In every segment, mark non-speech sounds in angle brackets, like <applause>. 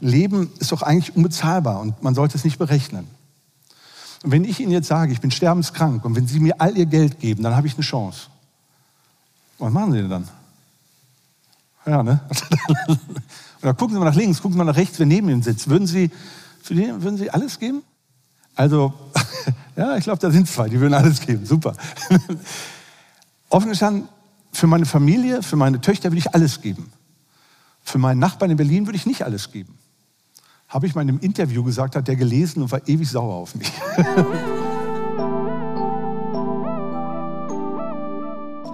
Leben ist doch eigentlich unbezahlbar und man sollte es nicht berechnen. Und wenn ich Ihnen jetzt sage, ich bin sterbenskrank und wenn Sie mir all Ihr Geld geben, dann habe ich eine Chance. Was machen Sie denn dann? Ja, ne? <laughs> Oder gucken Sie mal nach links, gucken Sie mal nach rechts, wer neben Ihnen sitzt. Würden Sie, für die, würden Sie alles geben? Also, <laughs> ja, ich glaube, da sind zwei, die würden alles geben. Super. <laughs> Offen gestanden, für meine Familie, für meine Töchter würde ich alles geben. Für meinen Nachbarn in Berlin würde ich nicht alles geben. Habe ich mal in einem Interview gesagt, hat der gelesen und war ewig sauer auf mich. <laughs>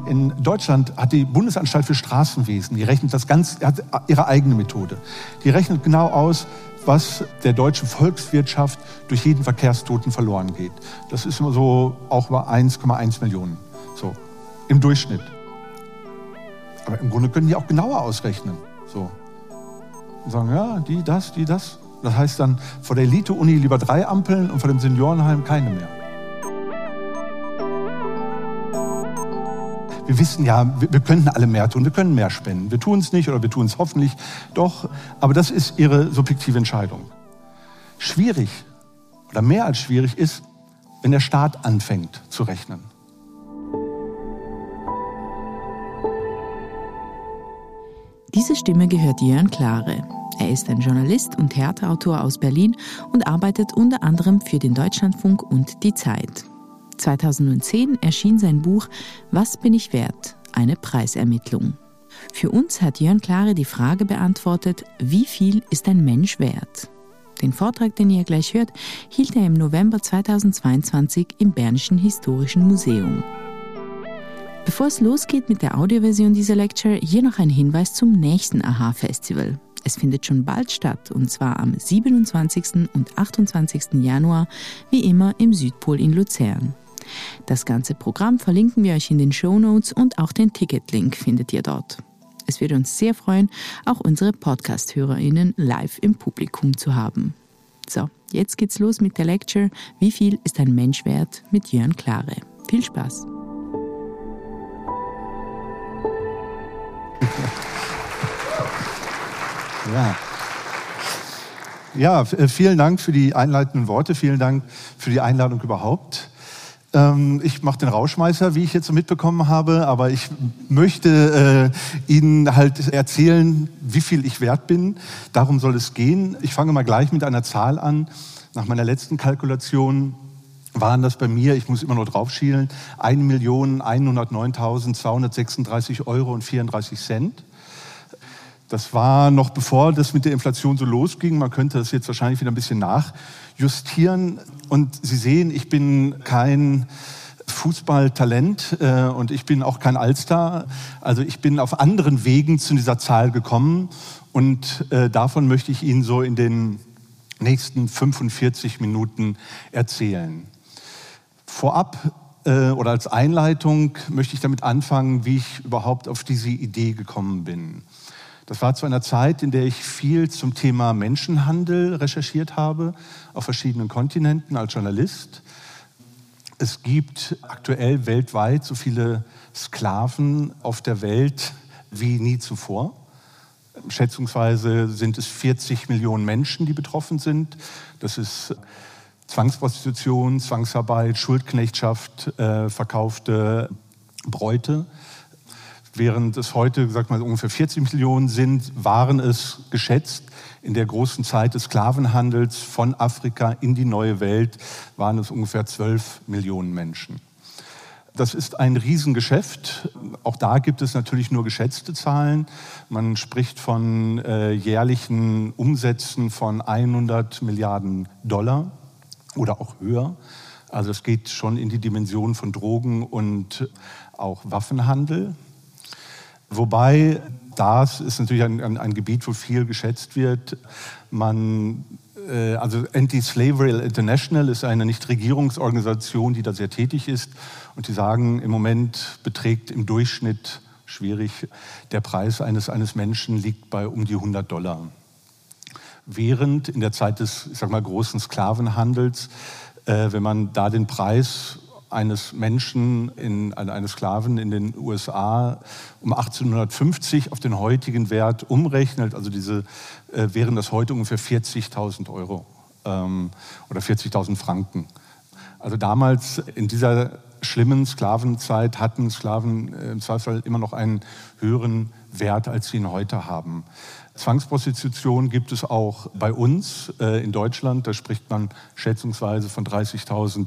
In Deutschland hat die Bundesanstalt für Straßenwesen, die rechnet das ganz, hat ihre eigene Methode. Die rechnet genau aus, was der deutschen Volkswirtschaft durch jeden Verkehrstoten verloren geht. Das ist immer so auch über 1,1 Millionen. So, im Durchschnitt. Aber im Grunde können die auch genauer ausrechnen. So. Und sagen, ja, die, das, die, das. Das heißt dann vor der Elite-Uni lieber drei Ampeln und vor dem Seniorenheim keine mehr. wir wissen ja, wir, wir könnten alle mehr tun, wir können mehr spenden. Wir tun es nicht oder wir tun es hoffentlich doch, aber das ist ihre subjektive Entscheidung. Schwierig oder mehr als schwierig ist, wenn der Staat anfängt zu rechnen. Diese Stimme gehört Jörn Klare. Er ist ein Journalist und Theaterautor aus Berlin und arbeitet unter anderem für den Deutschlandfunk und die Zeit. 2010 erschien sein Buch Was bin ich wert? Eine Preisermittlung. Für uns hat Jörn Klare die Frage beantwortet, wie viel ist ein Mensch wert? Den Vortrag, den ihr gleich hört, hielt er im November 2022 im Bernischen Historischen Museum. Bevor es losgeht mit der Audioversion dieser Lecture, hier noch ein Hinweis zum nächsten AHA-Festival. Es findet schon bald statt und zwar am 27. und 28. Januar, wie immer im Südpol in Luzern. Das ganze Programm verlinken wir euch in den Show Notes und auch den Ticketlink findet ihr dort. Es würde uns sehr freuen, auch unsere Podcast-HörerInnen live im Publikum zu haben. So, jetzt geht's los mit der Lecture Wie viel ist ein Mensch wert mit Jörn Klare. Viel Spaß! <laughs> Ja. Ja, vielen Dank für die einleitenden Worte, vielen Dank für die Einladung überhaupt. Ähm, ich mache den Rauschmeißer, wie ich jetzt so mitbekommen habe, aber ich möchte äh, Ihnen halt erzählen, wie viel ich wert bin. Darum soll es gehen. Ich fange mal gleich mit einer Zahl an. Nach meiner letzten Kalkulation waren das bei mir, ich muss immer nur drauf schielen, 1.109.236 Euro und 34 Cent. Das war noch bevor das mit der Inflation so losging. Man könnte das jetzt wahrscheinlich wieder ein bisschen nachjustieren. Und Sie sehen, ich bin kein Fußballtalent äh, und ich bin auch kein Allstar. Also ich bin auf anderen Wegen zu dieser Zahl gekommen und äh, davon möchte ich Ihnen so in den nächsten 45 Minuten erzählen. Vorab äh, oder als Einleitung möchte ich damit anfangen, wie ich überhaupt auf diese Idee gekommen bin. Das war zu einer Zeit, in der ich viel zum Thema Menschenhandel recherchiert habe, auf verschiedenen Kontinenten als Journalist. Es gibt aktuell weltweit so viele Sklaven auf der Welt wie nie zuvor. Schätzungsweise sind es 40 Millionen Menschen, die betroffen sind. Das ist Zwangsprostitution, Zwangsarbeit, Schuldknechtschaft, äh, verkaufte Bräute. Während es heute, sag mal, ungefähr 40 Millionen sind, waren es geschätzt in der großen Zeit des Sklavenhandels von Afrika in die neue Welt, waren es ungefähr 12 Millionen Menschen. Das ist ein Riesengeschäft. Auch da gibt es natürlich nur geschätzte Zahlen. Man spricht von äh, jährlichen Umsätzen von 100 Milliarden Dollar oder auch höher. Also es geht schon in die Dimension von Drogen und auch Waffenhandel. Wobei das ist natürlich ein, ein, ein Gebiet, wo viel geschätzt wird. Man, äh, also Anti-Slavery International ist eine Nichtregierungsorganisation, die da sehr tätig ist. Und die sagen, im Moment beträgt im Durchschnitt, schwierig, der Preis eines, eines Menschen liegt bei um die 100 Dollar. Während in der Zeit des, ich sag mal, großen Sklavenhandels, äh, wenn man da den Preis eines Menschen, in, eines Sklaven in den USA um 1850 auf den heutigen Wert umrechnet, also diese, äh, wären das heute ungefähr 40.000 Euro ähm, oder 40.000 Franken. Also damals in dieser schlimmen Sklavenzeit hatten Sklaven äh, im Zweifelsfall immer noch einen höheren Wert, als sie ihn heute haben. Zwangsprostitution gibt es auch bei uns äh, in Deutschland. Da spricht man schätzungsweise von 30.000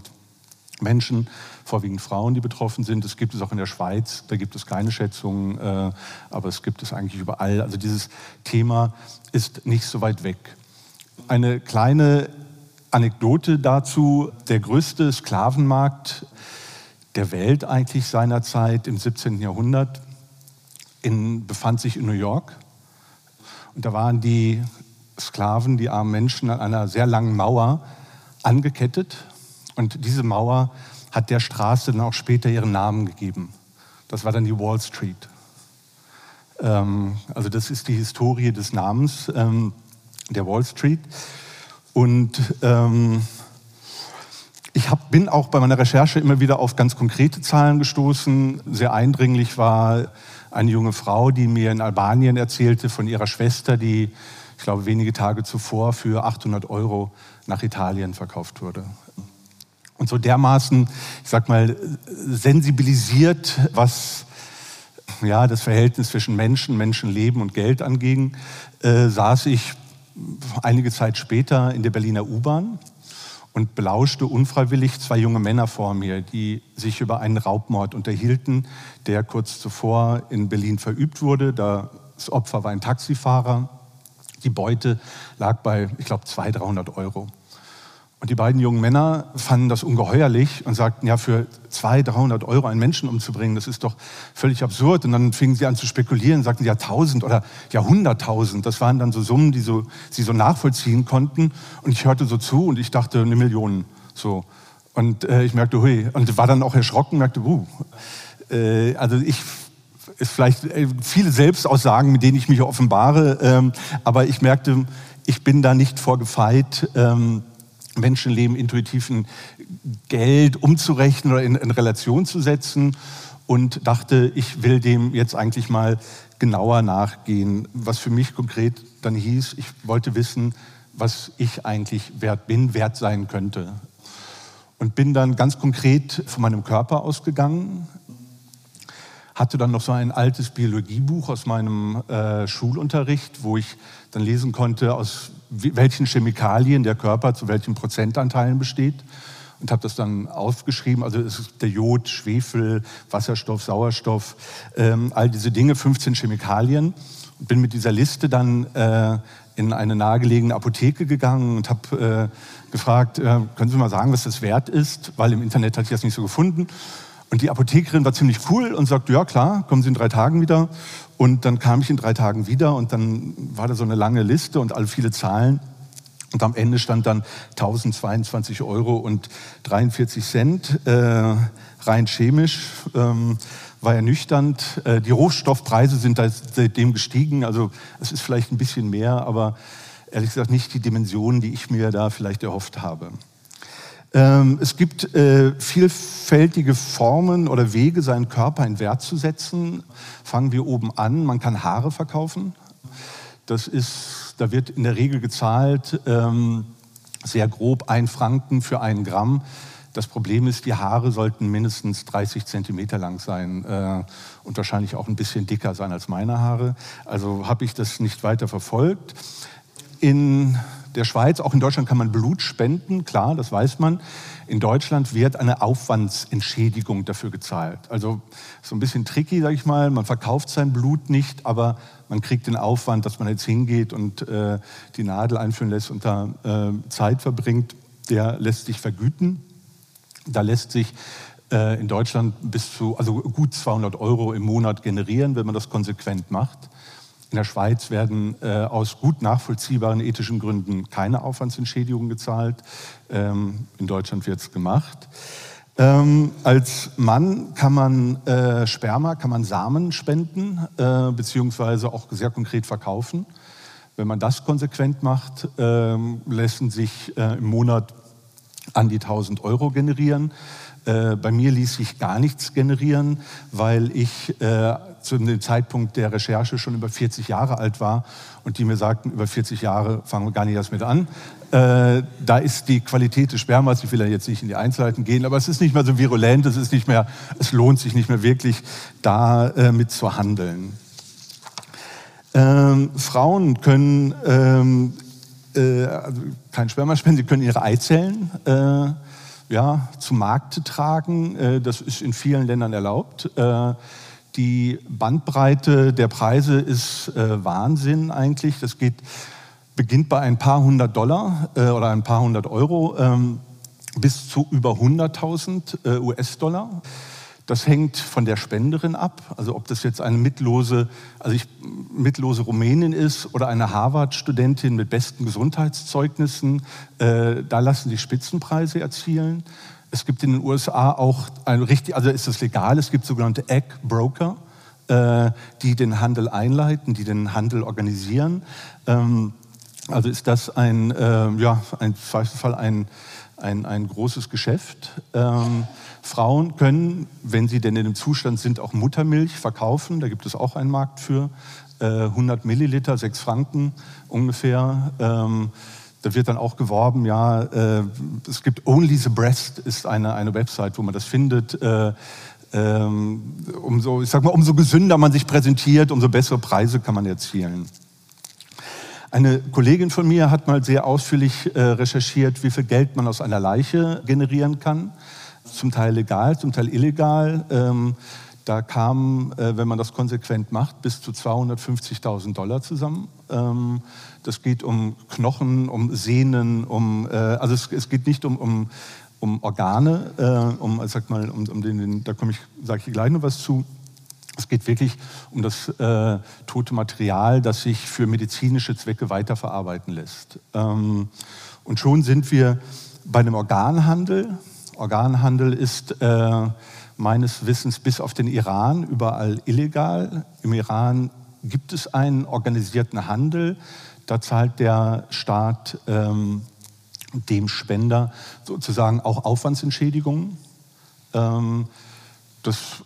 Menschen, vorwiegend Frauen, die betroffen sind. Es gibt es auch in der Schweiz, da gibt es keine Schätzungen, äh, aber es gibt es eigentlich überall. Also dieses Thema ist nicht so weit weg. Eine kleine Anekdote dazu, der größte Sklavenmarkt der Welt eigentlich seinerzeit im 17. Jahrhundert in, befand sich in New York. Und da waren die Sklaven, die armen Menschen, an einer sehr langen Mauer angekettet. Und diese Mauer hat der Straße dann auch später ihren Namen gegeben. Das war dann die Wall Street. Ähm, also das ist die Historie des Namens ähm, der Wall Street. Und ähm, ich hab, bin auch bei meiner Recherche immer wieder auf ganz konkrete Zahlen gestoßen. Sehr eindringlich war eine junge Frau, die mir in Albanien erzählte von ihrer Schwester, die, ich glaube, wenige Tage zuvor für 800 Euro nach Italien verkauft wurde. Und so dermaßen, ich sag mal, sensibilisiert, was ja, das Verhältnis zwischen Menschen, Menschenleben und Geld anging, äh, saß ich einige Zeit später in der Berliner U-Bahn und belauschte unfreiwillig zwei junge Männer vor mir, die sich über einen Raubmord unterhielten, der kurz zuvor in Berlin verübt wurde. Das Opfer war ein Taxifahrer. Die Beute lag bei, ich glaube, 200, 300 Euro. Und die beiden jungen Männer fanden das ungeheuerlich und sagten, ja, für 200, 300 Euro einen Menschen umzubringen, das ist doch völlig absurd. Und dann fingen sie an zu spekulieren, sagten ja 1000 oder ja 100.000. Das waren dann so Summen, die so, sie so nachvollziehen konnten. Und ich hörte so zu und ich dachte, eine Million. So. Und äh, ich merkte, hui, und war dann auch erschrocken, merkte, uh. Äh, also ich ist vielleicht äh, viele Selbstaussagen, mit denen ich mich offenbare, ähm, aber ich merkte, ich bin da nicht vorgefeit. Ähm, Menschenleben intuitiv in Geld umzurechnen oder in, in Relation zu setzen. Und dachte, ich will dem jetzt eigentlich mal genauer nachgehen, was für mich konkret dann hieß, ich wollte wissen, was ich eigentlich wert bin, wert sein könnte. Und bin dann ganz konkret von meinem Körper ausgegangen, hatte dann noch so ein altes Biologiebuch aus meinem äh, Schulunterricht, wo ich dann lesen konnte, aus welchen Chemikalien der Körper zu welchen Prozentanteilen besteht und habe das dann aufgeschrieben. Also es ist der Jod, Schwefel, Wasserstoff, Sauerstoff, ähm, all diese Dinge, 15 Chemikalien. Und bin mit dieser Liste dann äh, in eine nahegelegene Apotheke gegangen und habe äh, gefragt, äh, können Sie mal sagen, was das wert ist? Weil im Internet hatte ich das nicht so gefunden. Und die Apothekerin war ziemlich cool und sagte, ja klar, kommen Sie in drei Tagen wieder. Und dann kam ich in drei Tagen wieder und dann war da so eine lange Liste und all viele Zahlen. Und am Ende stand dann 1022 Euro und 43 Cent, äh, rein chemisch, ähm, war ernüchternd. Äh, die Rohstoffpreise sind seitdem gestiegen, also es ist vielleicht ein bisschen mehr, aber ehrlich gesagt nicht die Dimensionen, die ich mir da vielleicht erhofft habe. Ähm, es gibt äh, vielfältige Formen oder Wege, seinen Körper in Wert zu setzen. Fangen wir oben an. Man kann Haare verkaufen. Das ist, da wird in der Regel gezahlt, ähm, sehr grob ein Franken für einen Gramm. Das Problem ist, die Haare sollten mindestens 30 Zentimeter lang sein äh, und wahrscheinlich auch ein bisschen dicker sein als meine Haare. Also habe ich das nicht weiter verfolgt. In der Schweiz, auch in Deutschland kann man Blut spenden, klar, das weiß man. In Deutschland wird eine Aufwandsentschädigung dafür gezahlt. Also so ein bisschen tricky, sage ich mal. Man verkauft sein Blut nicht, aber man kriegt den Aufwand, dass man jetzt hingeht und äh, die Nadel einführen lässt und da äh, Zeit verbringt, der lässt sich vergüten. Da lässt sich äh, in Deutschland bis zu, also gut 200 Euro im Monat generieren, wenn man das konsequent macht. In der Schweiz werden äh, aus gut nachvollziehbaren ethischen Gründen keine Aufwandsentschädigungen gezahlt. Ähm, in Deutschland wird es gemacht. Ähm, als Mann kann man äh, Sperma, kann man Samen spenden, äh, beziehungsweise auch sehr konkret verkaufen. Wenn man das konsequent macht, ähm, lassen sich äh, im Monat an die 1000 Euro generieren. Äh, bei mir ließ sich gar nichts generieren, weil ich äh, zu dem Zeitpunkt der Recherche schon über 40 Jahre alt war und die mir sagten, über 40 Jahre fangen wir gar nicht erst mit an. Äh, da ist die Qualität des Spermas, ich will ja jetzt nicht in die Einzelheiten gehen, aber es ist nicht mehr so virulent, es ist nicht mehr, es lohnt sich nicht mehr wirklich, da äh, mit zu handeln. Ähm, Frauen können ähm, äh, also kein Sperma spenden, sie können ihre Eizellen äh, ja, zu Markt tragen. Äh, das ist in vielen Ländern erlaubt. Die Bandbreite der Preise ist äh, Wahnsinn eigentlich. Das geht, beginnt bei ein paar hundert Dollar äh, oder ein paar hundert Euro ähm, bis zu über 100.000 äh, US-Dollar. Das hängt von der Spenderin ab. Also ob das jetzt eine mitlose, also ich, mitlose Rumänin ist oder eine Harvard-Studentin mit besten Gesundheitszeugnissen, äh, da lassen sich Spitzenpreise erzielen. Es gibt in den USA auch ein richtig, also ist es legal, es gibt sogenannte Egg Broker, äh, die den Handel einleiten, die den Handel organisieren. Ähm, also ist das ein, äh, ja, ein, Fall ein, ein, ein großes Geschäft. Ähm, Frauen können, wenn sie denn in dem Zustand sind, auch Muttermilch verkaufen. Da gibt es auch einen Markt für. Äh, 100 Milliliter, 6 Franken ungefähr. Ähm, da wird dann auch geworben, ja, äh, es gibt Only the Breast, ist eine, eine Website, wo man das findet. Äh, ähm, umso, ich sag mal, umso gesünder man sich präsentiert, umso bessere Preise kann man erzielen. Eine Kollegin von mir hat mal sehr ausführlich äh, recherchiert, wie viel Geld man aus einer Leiche generieren kann. Zum Teil legal, zum Teil illegal. Ähm, da kamen, äh, wenn man das konsequent macht, bis zu 250.000 Dollar zusammen. Ähm, das geht um Knochen, um Sehnen, um, äh, also es, es, geht nicht um, um, um Organe, äh, um, sag mal, um, um den, den da komme ich, sage ich gleich noch was zu. Es geht wirklich um das äh, tote Material, das sich für medizinische Zwecke weiterverarbeiten lässt. Ähm, und schon sind wir bei einem Organhandel. Organhandel ist äh, meines Wissens bis auf den Iran überall illegal. Im Iran gibt es einen organisierten Handel. Da zahlt der Staat ähm, dem Spender sozusagen auch Aufwandsentschädigungen. Ähm, das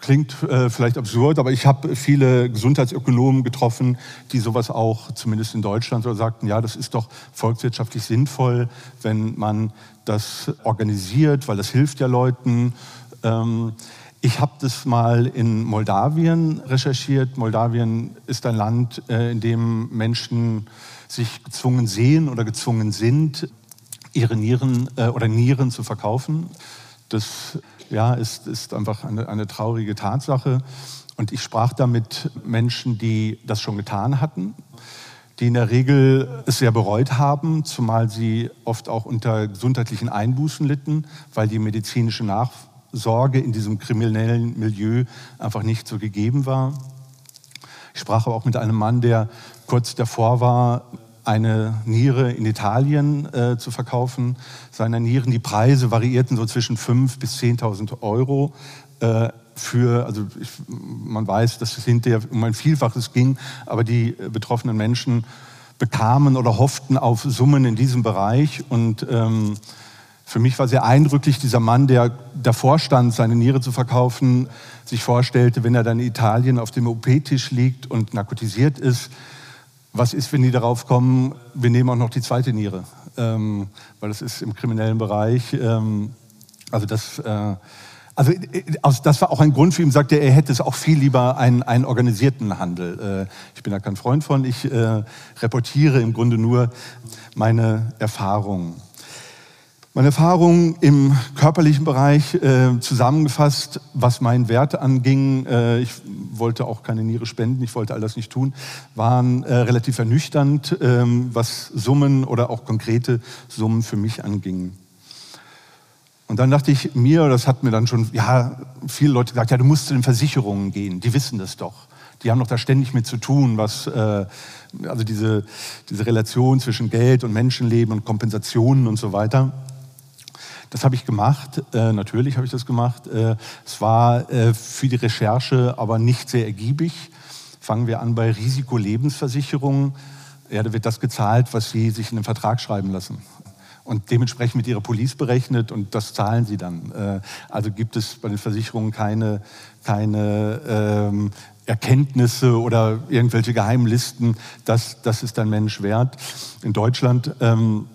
klingt äh, vielleicht absurd, aber ich habe viele Gesundheitsökonomen getroffen, die sowas auch, zumindest in Deutschland, so sagten, ja, das ist doch volkswirtschaftlich sinnvoll, wenn man das organisiert, weil das hilft ja Leuten. Ähm, ich habe das mal in Moldawien recherchiert. Moldawien ist ein Land, äh, in dem Menschen sich gezwungen sehen oder gezwungen sind, ihre Nieren äh, oder Nieren zu verkaufen. Das ja, ist, ist einfach eine, eine traurige Tatsache. Und ich sprach da mit Menschen, die das schon getan hatten, die in der Regel es sehr bereut haben, zumal sie oft auch unter gesundheitlichen Einbußen litten, weil die medizinische Nachsorge in diesem kriminellen Milieu einfach nicht so gegeben war. Ich sprach aber auch mit einem Mann, der kurz davor war, eine Niere in Italien äh, zu verkaufen. Seine Nieren, die Preise variierten so zwischen 5.000 bis 10.000 Euro. Äh, für, also ich, man weiß, dass es hinterher um ein Vielfaches ging, aber die betroffenen Menschen bekamen oder hofften auf Summen in diesem Bereich. Und ähm, für mich war sehr eindrücklich dieser Mann, der davor stand, seine Niere zu verkaufen, sich vorstellte, wenn er dann in Italien auf dem OP-Tisch liegt und narkotisiert ist, was ist, wenn die darauf kommen, wir nehmen auch noch die zweite Niere? Ähm, weil das ist im kriminellen Bereich. Ähm, also das, äh, also also das war auch ein Grund für ihn, sagte er, er hätte es auch viel lieber einen, einen organisierten Handel. Äh, ich bin da kein Freund von, ich äh, reportiere im Grunde nur meine Erfahrungen. Meine Erfahrungen im körperlichen Bereich äh, zusammengefasst, was meinen Wert anging, äh, ich wollte auch keine Niere spenden, ich wollte all das nicht tun, waren äh, relativ ernüchternd, ähm, was Summen oder auch konkrete Summen für mich anging. Und dann dachte ich mir, das hat mir dann schon, ja, viele Leute gesagt, ja, du musst zu den Versicherungen gehen, die wissen das doch. Die haben doch da ständig mit zu tun, was, äh, also diese, diese Relation zwischen Geld und Menschenleben und Kompensationen und so weiter. Das habe ich gemacht, äh, natürlich habe ich das gemacht. Äh, es war äh, für die Recherche aber nicht sehr ergiebig. Fangen wir an bei Risikolebensversicherungen. Ja, da wird das gezahlt, was Sie sich in den Vertrag schreiben lassen. und dementsprechend mit ihrer Police berechnet und das zahlen sie dann. Äh, also gibt es bei den Versicherungen keine, keine ähm, Erkenntnisse oder irgendwelche geheimen Listen, das, das ist ein Mensch wert. In Deutschland ähm,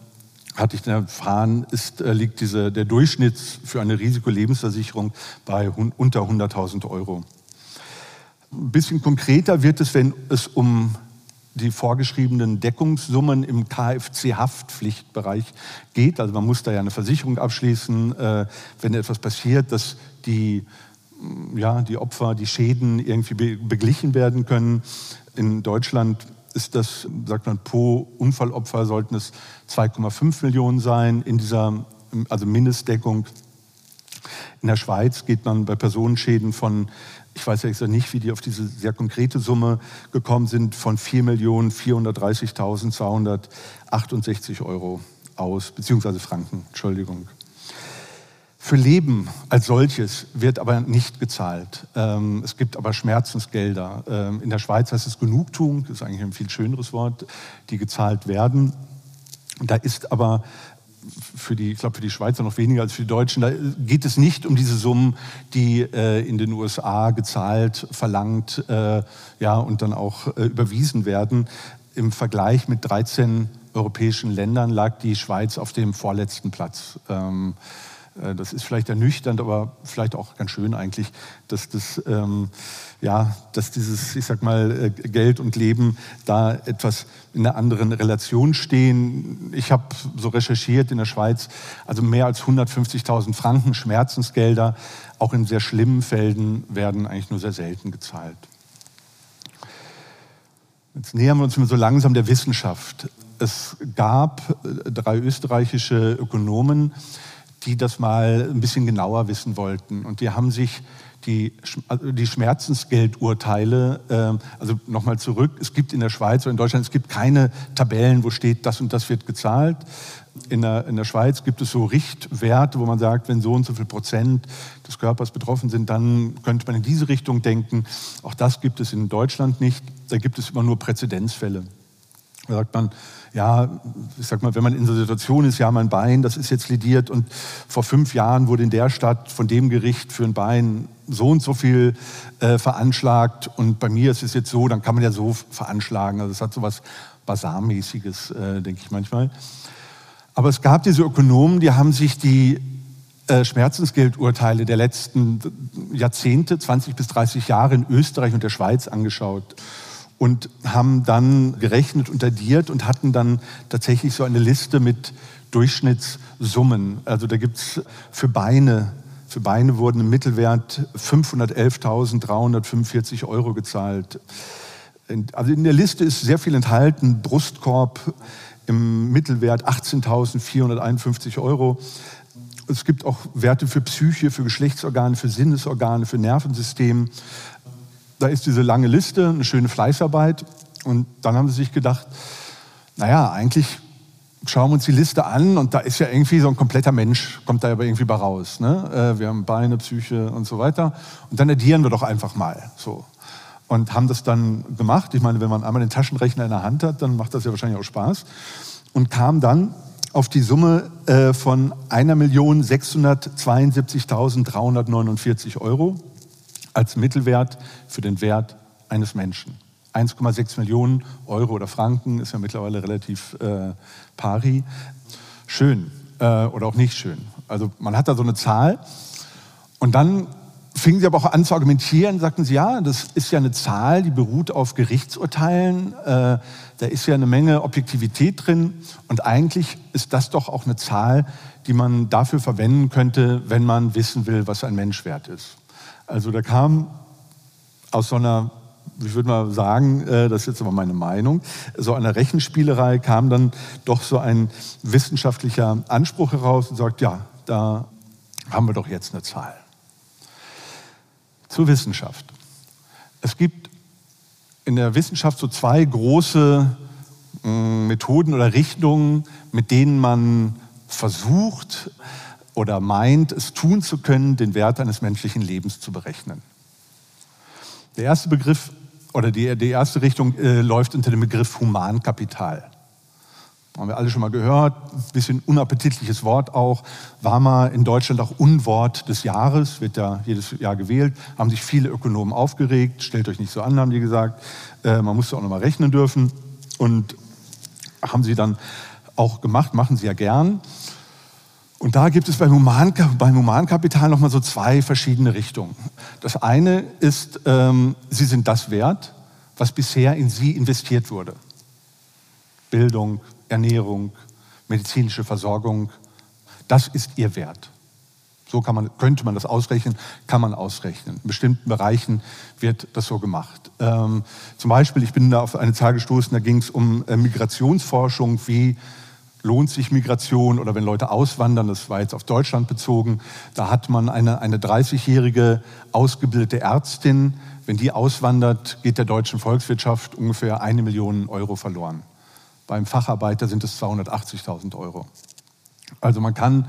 hatte ich erfahren, ist, äh, liegt diese, der Durchschnitt für eine Risikolebensversicherung bei unter 100.000 Euro. Ein bisschen konkreter wird es, wenn es um die vorgeschriebenen Deckungssummen im KFC-Haftpflichtbereich geht. Also man muss da ja eine Versicherung abschließen, äh, wenn etwas passiert, dass die, ja, die Opfer, die Schäden irgendwie beglichen werden können. In Deutschland ist das, sagt man, pro Unfallopfer sollten es 2,5 Millionen sein in dieser, also Mindestdeckung. In der Schweiz geht man bei Personenschäden von ich weiß ja nicht, wie die auf diese sehr konkrete Summe gekommen sind, von 4.430.268 Euro aus, beziehungsweise Franken, Entschuldigung. Für Leben als solches wird aber nicht gezahlt. Ähm, es gibt aber Schmerzensgelder. Ähm, in der Schweiz heißt es Genugtuung, das ist eigentlich ein viel schöneres Wort, die gezahlt werden. Da ist aber für die, ich glaube, für die Schweizer noch weniger als für die Deutschen. Da geht es nicht um diese Summen, die äh, in den USA gezahlt, verlangt äh, ja, und dann auch äh, überwiesen werden. Im Vergleich mit 13 europäischen Ländern lag die Schweiz auf dem vorletzten Platz. Ähm, äh, das ist vielleicht ernüchternd, aber vielleicht auch ganz schön eigentlich, dass, das, ähm, ja, dass dieses, ich sag mal, äh, Geld und Leben da etwas in einer anderen Relation stehen. Ich habe so recherchiert in der Schweiz, also mehr als 150.000 Franken Schmerzensgelder, auch in sehr schlimmen Fällen, werden eigentlich nur sehr selten gezahlt. Jetzt nähern wir uns so langsam der Wissenschaft. Es gab äh, drei österreichische Ökonomen, die das mal ein bisschen genauer wissen wollten. Und die haben sich die, also die Schmerzensgeldurteile, äh, also nochmal zurück, es gibt in der Schweiz oder in Deutschland, es gibt keine Tabellen, wo steht, das und das wird gezahlt. In der, in der Schweiz gibt es so Richtwerte, wo man sagt, wenn so und so viel Prozent des Körpers betroffen sind, dann könnte man in diese Richtung denken. Auch das gibt es in Deutschland nicht. Da gibt es immer nur Präzedenzfälle. Da sagt man, ja, ich sag mal, wenn man in so einer Situation ist, ja, mein Bein, das ist jetzt lidiert und vor fünf Jahren wurde in der Stadt von dem Gericht für ein Bein so und so viel äh, veranschlagt und bei mir ist es jetzt so, dann kann man ja so veranschlagen. Also es hat so was Basarmäßiges, äh, denke ich manchmal. Aber es gab diese Ökonomen, die haben sich die äh, Schmerzensgeldurteile der letzten Jahrzehnte, 20 bis 30 Jahre in Österreich und der Schweiz angeschaut und haben dann gerechnet und addiert und hatten dann tatsächlich so eine Liste mit Durchschnittssummen. Also da gibt es für Beine, für Beine wurden im Mittelwert 511.345 Euro gezahlt. Also in der Liste ist sehr viel enthalten. Brustkorb im Mittelwert 18.451 Euro. Es gibt auch Werte für Psyche, für Geschlechtsorgane, für Sinnesorgane, für Nervensystem da ist diese lange Liste, eine schöne Fleißarbeit. Und dann haben sie sich gedacht, naja, eigentlich schauen wir uns die Liste an und da ist ja irgendwie so ein kompletter Mensch, kommt da aber irgendwie bei raus. Ne? Äh, wir haben Beine, Psyche und so weiter. Und dann addieren wir doch einfach mal. So. Und haben das dann gemacht. Ich meine, wenn man einmal den Taschenrechner in der Hand hat, dann macht das ja wahrscheinlich auch Spaß. Und kam dann auf die Summe äh, von 1.672.349 Euro als Mittelwert für den Wert eines Menschen. 1,6 Millionen Euro oder Franken ist ja mittlerweile relativ äh, pari. Schön äh, oder auch nicht schön. Also man hat da so eine Zahl und dann fingen sie aber auch an zu argumentieren, sagten sie, ja, das ist ja eine Zahl, die beruht auf Gerichtsurteilen, äh, da ist ja eine Menge Objektivität drin und eigentlich ist das doch auch eine Zahl, die man dafür verwenden könnte, wenn man wissen will, was ein Mensch wert ist. Also da kam aus so einer, ich würde mal sagen, äh, das ist jetzt aber meine Meinung, so einer Rechenspielerei kam dann doch so ein wissenschaftlicher Anspruch heraus und sagt, ja, da haben wir doch jetzt eine Zahl. Zur Wissenschaft. Es gibt in der Wissenschaft so zwei große mm, Methoden oder Richtungen, mit denen man versucht, oder meint, es tun zu können, den Wert eines menschlichen Lebens zu berechnen. Der erste Begriff oder die, die erste Richtung äh, läuft unter dem Begriff Humankapital. haben wir alle schon mal gehört, ein bisschen unappetitliches Wort auch, war mal in Deutschland auch Unwort des Jahres, wird ja jedes Jahr gewählt, haben sich viele Ökonomen aufgeregt, stellt euch nicht so an, haben die gesagt, äh, man musste auch noch mal rechnen dürfen und haben sie dann auch gemacht, machen sie ja gern. Und da gibt es beim, Human, beim Humankapital nochmal so zwei verschiedene Richtungen. Das eine ist, ähm, sie sind das wert, was bisher in sie investiert wurde. Bildung, Ernährung, medizinische Versorgung, das ist ihr Wert. So kann man, könnte man das ausrechnen, kann man ausrechnen. In bestimmten Bereichen wird das so gemacht. Ähm, zum Beispiel, ich bin da auf eine Zahl gestoßen, da ging es um äh, Migrationsforschung, wie lohnt sich Migration oder wenn Leute auswandern, das war jetzt auf Deutschland bezogen, da hat man eine, eine 30-jährige ausgebildete Ärztin, wenn die auswandert, geht der deutschen Volkswirtschaft ungefähr eine Million Euro verloren. Beim Facharbeiter sind es 280.000 Euro. Also man kann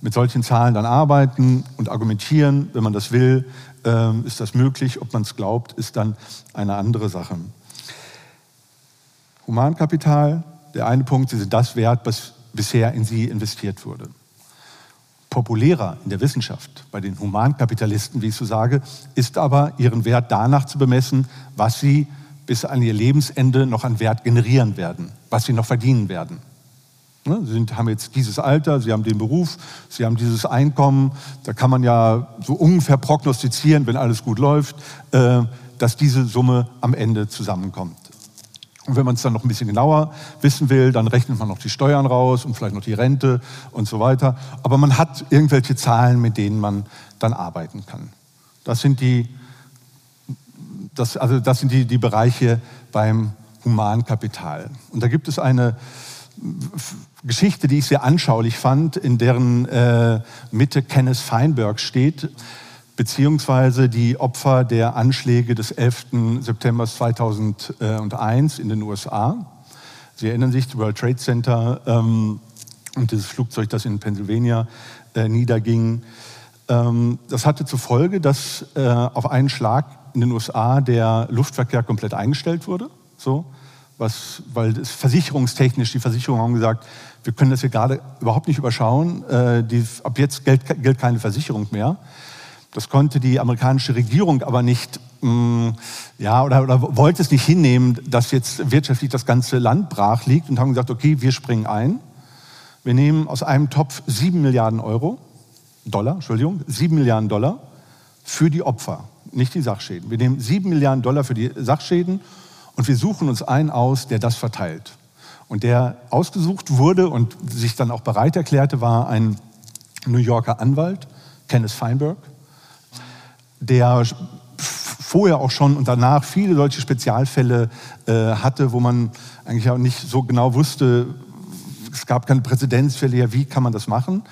mit solchen Zahlen dann arbeiten und argumentieren, wenn man das will, ähm, ist das möglich. Ob man es glaubt, ist dann eine andere Sache. Humankapital der eine Punkt, sie sind das wert, was bisher in sie investiert wurde. Populärer in der Wissenschaft, bei den Humankapitalisten, wie ich so sage, ist aber ihren Wert danach zu bemessen, was sie bis an ihr Lebensende noch an Wert generieren werden, was sie noch verdienen werden. Ne, sie sind, haben jetzt dieses Alter, Sie haben den Beruf, Sie haben dieses Einkommen. Da kann man ja so ungefähr prognostizieren, wenn alles gut läuft, äh, dass diese Summe am Ende zusammenkommt. Und wenn man es dann noch ein bisschen genauer wissen will, dann rechnet man noch die Steuern raus und vielleicht noch die Rente und so weiter. Aber man hat irgendwelche Zahlen, mit denen man dann arbeiten kann. Das sind die, das, also das sind die, die Bereiche beim Humankapital. Und da gibt es eine Geschichte, die ich sehr anschaulich fand, in deren äh, Mitte Kenneth Feinberg steht beziehungsweise die Opfer der Anschläge des 11. September 2001 in den USA. Sie erinnern sich, das World Trade Center ähm, und dieses Flugzeug, das in Pennsylvania äh, niederging. Ähm, das hatte zur Folge, dass äh, auf einen Schlag in den USA der Luftverkehr komplett eingestellt wurde. So, was, weil es versicherungstechnisch, die Versicherungen haben gesagt, wir können das hier gerade überhaupt nicht überschauen. Äh, die, ab jetzt gilt, gilt keine Versicherung mehr. Das konnte die amerikanische Regierung aber nicht, mh, mm, ja, oder, oder wollte es nicht hinnehmen, dass jetzt wirtschaftlich das ganze Land brach liegt und haben gesagt, okay, wir springen ein. Wir nehmen aus einem Topf sieben Milliarden Euro, Dollar, Entschuldigung, sieben Milliarden Dollar für die Opfer, nicht die Sachschäden. Wir nehmen sieben Milliarden Dollar für die Sachschäden und wir suchen uns einen aus, der das verteilt. Und der ausgesucht wurde und sich dann auch bereit erklärte, war ein New Yorker Anwalt, Kenneth Feinberg der vorher auch schon und danach viele solche Spezialfälle äh, hatte, wo man eigentlich auch nicht so genau wusste, es gab keine Präzedenzfälle, ja, wie kann man das machen?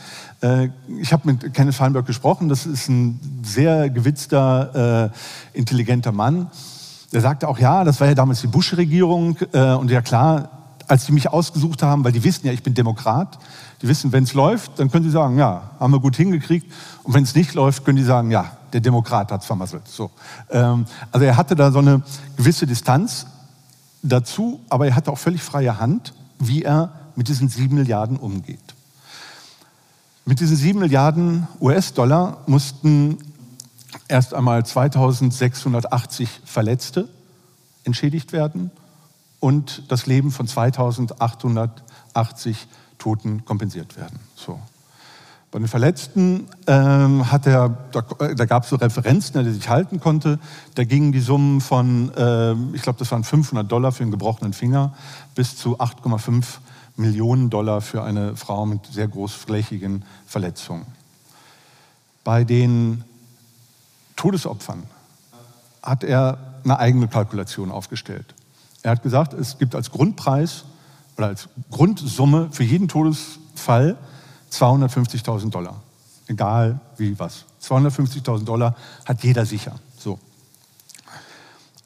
Äh, ich habe mit Kenneth Feinberg gesprochen, das ist ein sehr gewitzter, äh, intelligenter Mann. Der sagte auch, ja, das war ja damals die Bush-Regierung äh, und ja klar, als die mich ausgesucht haben, weil die wissen ja, ich bin Demokrat, die wissen, wenn es läuft, dann können sie sagen, ja, haben wir gut hingekriegt. Und wenn es nicht läuft, können die sagen, ja, der Demokrat hat es vermasselt. So. Ähm, also er hatte da so eine gewisse Distanz dazu, aber er hatte auch völlig freie Hand, wie er mit diesen sieben Milliarden umgeht. Mit diesen sieben Milliarden US-Dollar mussten erst einmal 2680 Verletzte entschädigt werden und das Leben von 2880 Toten kompensiert werden. So. Bei den Verletzten ähm, hat er, da, da gab es so Referenzen, an die sich halten konnte. Da gingen die Summen von, äh, ich glaube, das waren 500 Dollar für einen gebrochenen Finger bis zu 8,5 Millionen Dollar für eine Frau mit sehr großflächigen Verletzungen. Bei den Todesopfern hat er eine eigene Kalkulation aufgestellt. Er hat gesagt, es gibt als Grundpreis oder als Grundsumme für jeden Todesfall 250.000 Dollar. Egal wie was. 250.000 Dollar hat jeder sicher. So.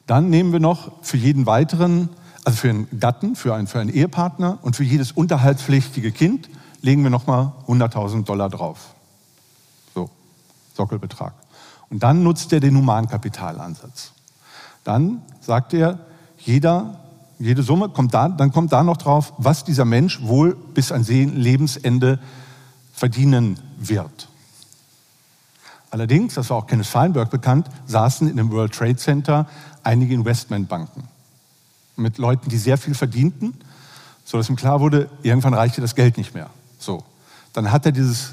Dann nehmen wir noch für jeden weiteren, also für einen Gatten, für einen, für einen Ehepartner und für jedes unterhaltspflichtige Kind legen wir nochmal 100.000 Dollar drauf. So, Sockelbetrag. Und dann nutzt er den Humankapitalansatz. Dann sagt er, jeder jede Summe, kommt da, dann kommt da noch drauf, was dieser Mensch wohl bis an Lebensende verdienen wird. Allerdings, das war auch Kenneth Feinberg bekannt, saßen in dem World Trade Center einige Investmentbanken mit Leuten, die sehr viel verdienten, sodass ihm klar wurde, irgendwann reichte das Geld nicht mehr. So, dann hat er dieses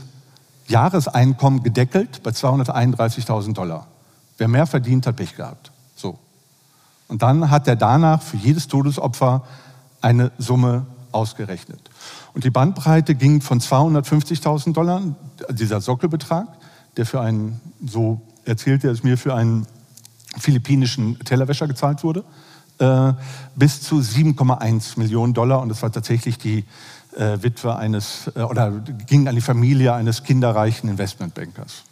Jahreseinkommen gedeckelt bei 231.000 Dollar. Wer mehr verdient, hat Pech gehabt. So. Und dann hat er danach für jedes Todesopfer eine Summe ausgerechnet. Und die Bandbreite ging von 250.000 Dollar, dieser Sockelbetrag, der für einen, so erzählt er es mir, für einen philippinischen Tellerwäscher gezahlt wurde, äh, bis zu 7,1 Millionen Dollar. Und das war tatsächlich die äh, Witwe eines, äh, oder ging an die Familie eines kinderreichen Investmentbankers.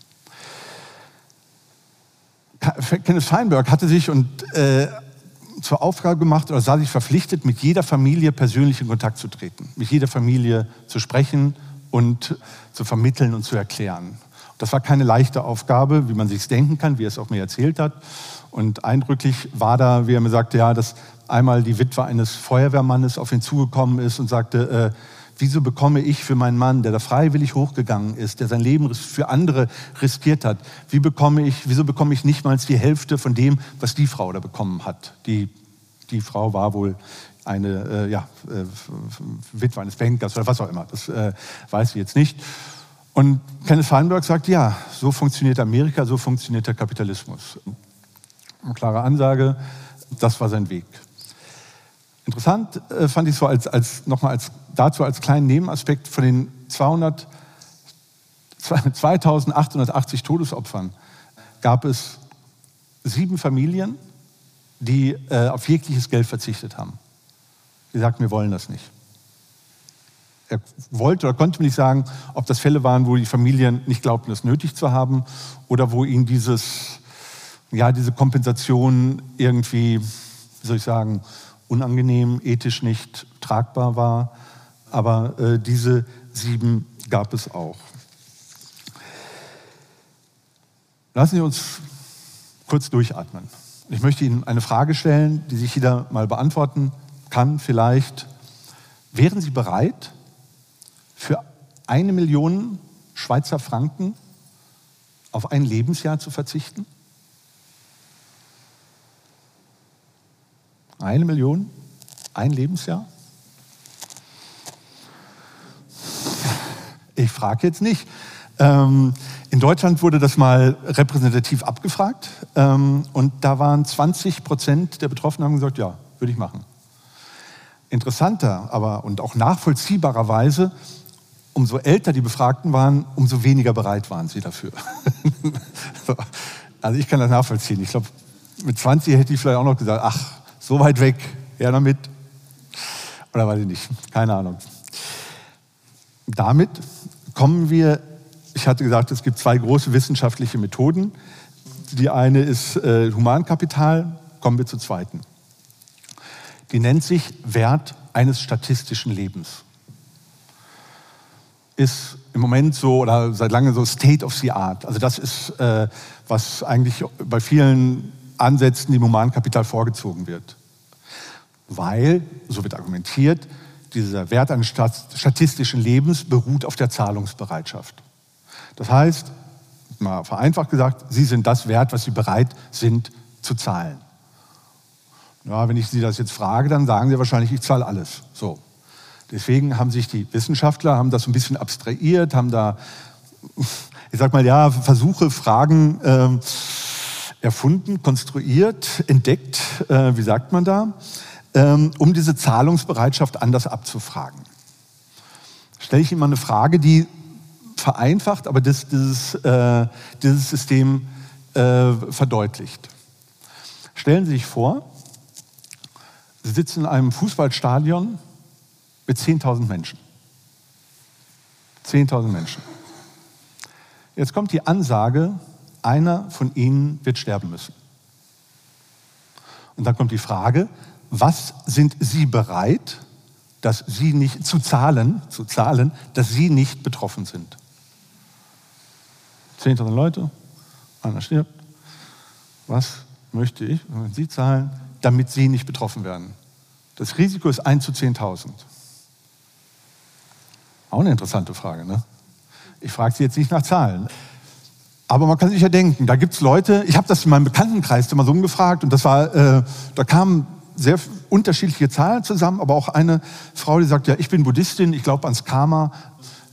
Kenneth Feinberg hatte sich und äh, zur Aufgabe gemacht oder sah sich verpflichtet, mit jeder Familie persönlich in Kontakt zu treten, mit jeder Familie zu sprechen und zu vermitteln und zu erklären. Das war keine leichte Aufgabe, wie man sich denken kann, wie er es auch mir erzählt hat. Und eindrücklich war da, wie er mir sagte, ja, dass einmal die Witwe eines Feuerwehrmannes auf ihn zugekommen ist und sagte, äh, wieso bekomme ich für meinen Mann, der da freiwillig hochgegangen ist, der sein Leben für andere riskiert hat, wie bekomme ich, wieso bekomme ich nicht mal die Hälfte von dem, was die Frau da bekommen hat? Die, die Frau war wohl eine äh, ja, äh, Witwe eines Bankers oder was auch immer, das äh, weiß ich jetzt nicht. Und Kenneth Feinberg sagt, ja, so funktioniert Amerika, so funktioniert der Kapitalismus. Eine klare Ansage, das war sein Weg. Interessant äh, fand ich so als, als nochmal als, dazu als kleinen Nebenaspekt von den 200, 2880 Todesopfern gab es sieben Familien, die äh, auf jegliches Geld verzichtet haben. Die sagten, wir wollen das nicht er wollte oder konnte mir nicht sagen, ob das Fälle waren, wo die Familien nicht glaubten, das nötig zu haben oder wo ihnen dieses, ja, diese Kompensation irgendwie, wie soll ich sagen, unangenehm, ethisch nicht tragbar war. Aber äh, diese sieben gab es auch. Lassen Sie uns kurz durchatmen. Ich möchte Ihnen eine Frage stellen, die sich jeder mal beantworten kann, vielleicht. Wären Sie bereit, für eine Million Schweizer Franken auf ein Lebensjahr zu verzichten? Eine Million? Ein Lebensjahr? Ich frage jetzt nicht. Ähm, in Deutschland wurde das mal repräsentativ abgefragt ähm, und da waren 20 Prozent der Betroffenen haben gesagt, ja, würde ich machen. Interessanter, aber und auch nachvollziehbarerweise umso älter die Befragten waren, umso weniger bereit waren sie dafür. <laughs> also ich kann das nachvollziehen. Ich glaube, mit 20 hätte ich vielleicht auch noch gesagt, ach, so weit weg, her damit. Oder weiß ich nicht, keine Ahnung. Damit kommen wir, ich hatte gesagt, es gibt zwei große wissenschaftliche Methoden. Die eine ist äh, Humankapital, kommen wir zur zweiten. Die nennt sich Wert eines statistischen Lebens ist im Moment so oder seit langem so State of the Art. Also das ist, äh, was eigentlich bei vielen Ansätzen im Humankapital vorgezogen wird. Weil, so wird argumentiert, dieser Wert eines statistischen Lebens beruht auf der Zahlungsbereitschaft. Das heißt, mal vereinfacht gesagt, Sie sind das wert, was Sie bereit sind zu zahlen. Ja, wenn ich Sie das jetzt frage, dann sagen Sie wahrscheinlich, ich zahle alles. So. Deswegen haben sich die Wissenschaftler haben das ein bisschen abstrahiert, haben da, ich sag mal, ja, Versuche, Fragen äh, erfunden, konstruiert, entdeckt, äh, wie sagt man da, ähm, um diese Zahlungsbereitschaft anders abzufragen. Stelle ich Ihnen mal eine Frage, die vereinfacht, aber das, dieses, äh, dieses System äh, verdeutlicht. Stellen Sie sich vor, Sie sitzen in einem Fußballstadion mit 10.000 Menschen. 10.000 Menschen. Jetzt kommt die Ansage, einer von ihnen wird sterben müssen. Und dann kommt die Frage, was sind Sie bereit, dass Sie nicht zu zahlen, zu zahlen, dass Sie nicht betroffen sind? 10.000 Leute, einer stirbt. Was möchte ich, wenn Sie zahlen, damit Sie nicht betroffen werden? Das Risiko ist 1 zu 10.000. Auch eine interessante Frage, ne? Ich frage Sie jetzt nicht nach Zahlen. Aber man kann sich ja denken, da gibt es Leute, ich habe das in meinem Bekanntenkreis immer so umgefragt und das war, äh, da kamen sehr unterschiedliche Zahlen zusammen, aber auch eine Frau, die sagt, ja, ich bin Buddhistin, ich glaube ans Karma,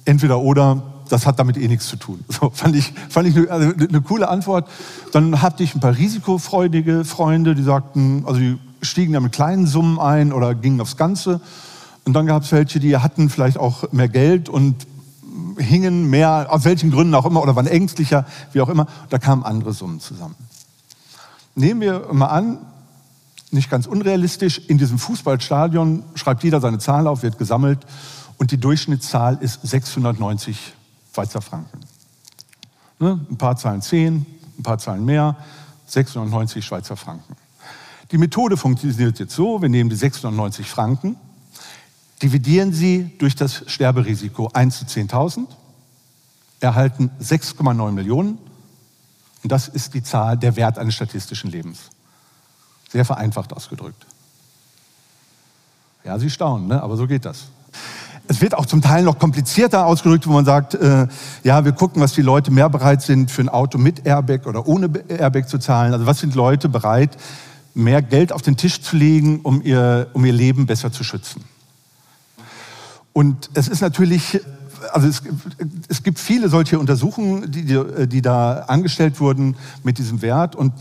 entweder oder, das hat damit eh nichts zu tun. <laughs> So, fand ich, fand ich eine, also eine coole Antwort. Dann hatte ich ein paar risikofreudige Freunde, die sagten, also die stiegen ja mit kleinen Summen ein oder gingen aufs Ganze. Und dann gab es welche, die hatten vielleicht auch mehr Geld und hingen mehr, aus welchen Gründen auch immer, oder waren ängstlicher, wie auch immer. Da kamen andere Summen zusammen. Nehmen wir mal an, nicht ganz unrealistisch, in diesem Fußballstadion schreibt jeder seine Zahl auf, wird gesammelt und die Durchschnittszahl ist 690 Schweizer Franken. Ne? Ein paar Zahlen 10, ein paar Zahlen mehr, 690 Schweizer Franken. Die Methode funktioniert jetzt so, wir nehmen die 690 Franken, dividieren sie durch das Sterberisiko 1 zu 10.000, erhalten 6,9 Millionen und das ist die Zahl, der Wert eines statistischen Lebens. Sehr vereinfacht ausgedrückt. Ja, Sie staunen, ne? aber so geht das. Es wird auch zum Teil noch komplizierter ausgedrückt, wo man sagt, äh, ja, wir gucken, was die Leute mehr bereit sind, für ein Auto mit Airbag oder ohne Airbag zu zahlen. Also was sind Leute bereit, mehr Geld auf den Tisch zu legen, um ihr, um ihr Leben besser zu schützen. Und es ist natürlich, also es, es gibt viele solche Untersuchungen, die, die, da angestellt wurden mit diesem Wert. Und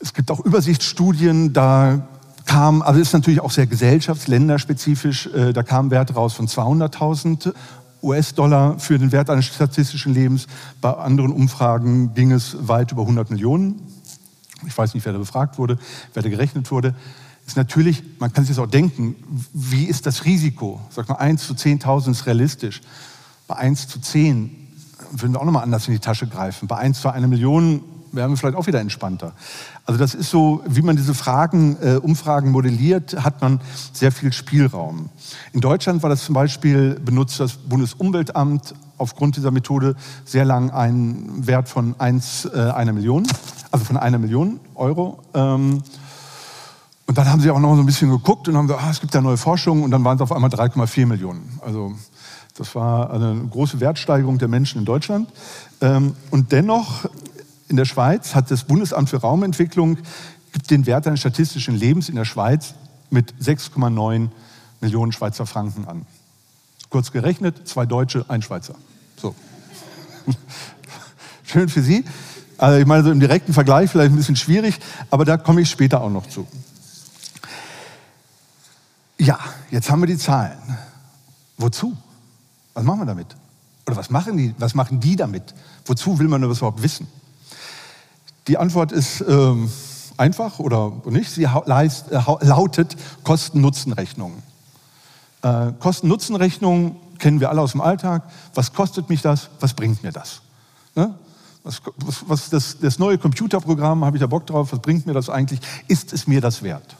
es gibt auch Übersichtsstudien, da kam, also ist natürlich auch sehr gesellschafts-, länderspezifisch, äh, da kam Wert raus von 200.000 US-Dollar für den Wert eines statistischen Lebens. Bei anderen Umfragen ging es weit über 100 Millionen. Ich weiß nicht, wer da befragt wurde, wer da gerechnet wurde. Ist natürlich, man kann sich das auch denken, wie ist das Risiko? Sag mal, 1 zu 10.000 ist realistisch. Bei 1 zu 10 würden wir auch nochmal anders in die Tasche greifen. Bei 1 zu 1 Million wären wir vielleicht auch wieder entspannter. Also das ist so, wie man diese Fragen, äh, Umfragen modelliert, hat man sehr viel Spielraum. In Deutschland war das zum Beispiel, benutzt das Bundesumweltamt aufgrund dieser Methode sehr lang einen Wert von 1, äh, einer Million, also von einer Million Euro. Ähm, und dann haben sie auch noch so ein bisschen geguckt und haben gesagt, ah, es gibt ja neue Forschung und dann waren es auf einmal 3,4 Millionen. Also das war eine große Wertsteigerung der Menschen in Deutschland. Ähm, und dennoch in der Schweiz hat das Bundesamt für Raumentwicklung gibt den Wert eines statistischen Lebens in der Schweiz mit 6,9 Millionen Schweizer Franken an. Kurz gerechnet, zwei Deutsche, ein Schweizer. So. <laughs> Schön für Sie. Also ich meine, so im direkten Vergleich vielleicht ein bisschen schwierig, aber da komme ich später auch noch zu. Ja, jetzt haben wir die Zahlen. Wozu? Was machen wir damit? Oder was machen die, was machen die damit? Wozu will man das überhaupt wissen? Die Antwort ist ähm, einfach oder nicht. Sie leist, äh, lautet Kosten-Nutzen-Rechnung. Äh, Kosten-Nutzen-Rechnung kennen wir alle aus dem Alltag. Was kostet mich das? Was bringt mir das? Ne? Was, was, was das, das neue Computerprogramm, habe ich da Bock drauf? Was bringt mir das eigentlich? Ist es mir das wert?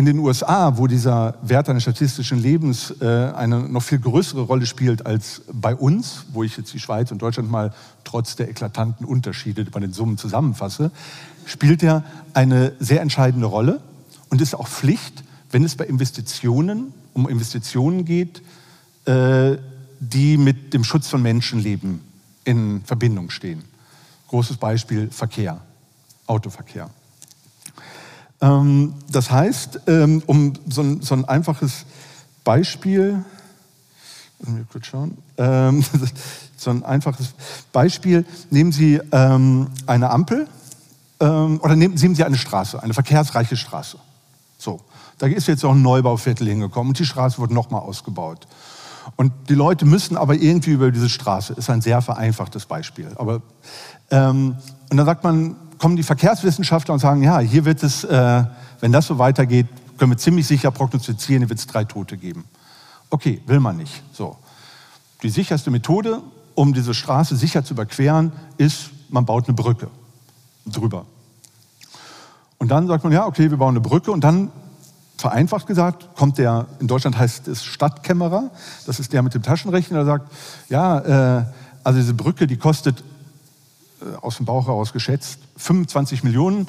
In den USA, wo dieser Wert eines statistischen Lebens äh, eine noch viel größere Rolle spielt als bei uns, wo ich jetzt die Schweiz und Deutschland mal trotz der eklatanten Unterschiede bei den Summen zusammenfasse, spielt er eine sehr entscheidende Rolle und ist auch Pflicht, wenn es bei Investitionen um Investitionen geht, äh, die mit dem Schutz von Menschenleben in Verbindung stehen. Großes Beispiel Verkehr, Autoverkehr. Ähm, das heißt, ähm, um so ein, so ein einfaches Beispiel, kurz schauen, ähm, <laughs> so ein einfaches Beispiel, nehmen Sie eine Ampel oder nehmen, Sie eine Straße, eine verkehrsreiche Straße. So, da ist jetzt auch ein Neubauviertel hingekommen und die Straße wird nochmal ausgebaut. Und die Leute müssen aber irgendwie über diese Straße, ist ein sehr vereinfachtes Beispiel. Aber, und dann sagt man, kommen die Verkehrswissenschaftler und sagen, ja, hier wird es, äh, wenn das so weitergeht, können wir ziemlich sicher prognostizieren, hier wird es drei Tote geben. Okay, will man nicht. So. Die sicherste Methode, um diese Straße sicher zu überqueren, ist, man baut eine Brücke drüber. Und dann sagt man, ja, okay, wir bauen eine Brücke und dann, vereinfacht gesagt, kommt der, in Deutschland heißt es Stadtkämmerer, das ist der mit dem Taschenrechner, der sagt, ja, äh, also diese Brücke, die kostet aus dem Bauch heraus geschätzt 25 Millionen.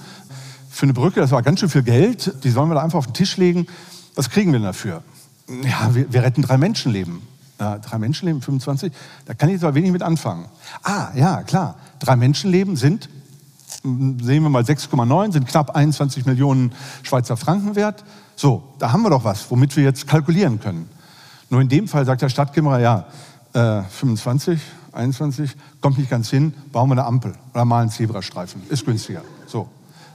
für eine Brücke, das war ganz schön viel Geld, die sollen wir da einfach auf den Tisch legen. Was kriegen wir denn dafür? Ja, wir, wir retten drei Menschenleben. Ja, drei Menschenleben, 25, da kann ich zwar wenig mit anfangen. Ah, ja, klar, drei Menschenleben sind, hm, sehen wir mal 6,9, sind knapp 21 Millionen Schweizer Franken wert. So, da haben wir doch was, womit wir jetzt kalkulieren können. Nur in dem Fall sagt der Stadtkämmerer, ja, äh, 25, 21, kommt nicht ganz hin, bauen wir eine Ampel oder malen Zebrastreifen, ist günstiger. So.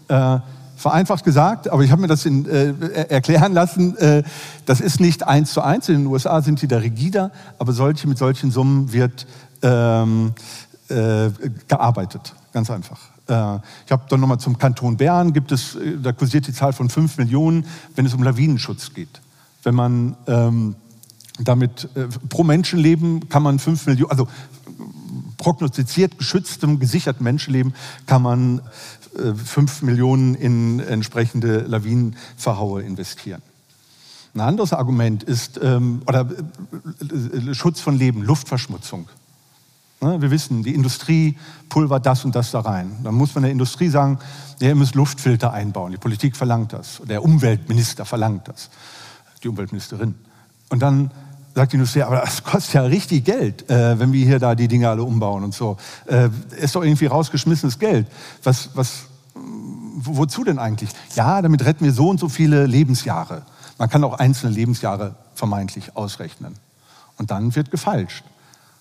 Äh, vereinfacht gesagt, aber ich habe mir das in, äh, erklären lassen, äh, das ist nicht eins zu eins. In den USA sind die da rigider, aber solche, mit solchen Summen wird ähm, äh, gearbeitet. Ganz einfach. Äh, ich habe dann nochmal zum Kanton Bern, gibt es, äh, da kursiert die Zahl von 5 Millionen, wenn es um Lawinenschutz geht. Wenn man ähm, damit äh, pro Menschenleben kann man 5 Millionen, also prognostiziert geschütztem, gesichertem Menschenleben kann man äh, 5 Millionen in entsprechende Lawinenverhaue investieren. Ein anderes Argument ist, ähm, oder äh, Schutz von Leben, Luftverschmutzung. Ne, wir wissen, die Industrie pulvert das und das da rein. Dann muss man der Industrie sagen, ja, ihr müsst Luftfilter einbauen. Die Politik verlangt das. Der Umweltminister verlangt das. Die Umweltministerin. Und dann sagt die Industrie, aber das kostet ja richtig Geld, äh, wenn wir hier da die Dinge alle umbauen und so. Äh, ist doch irgendwie rausgeschmissenes Geld. Was, was, wozu denn eigentlich? Ja, damit retten wir so und so viele Lebensjahre. Man kann auch einzelne Lebensjahre vermeintlich ausrechnen. Und dann wird gefalscht.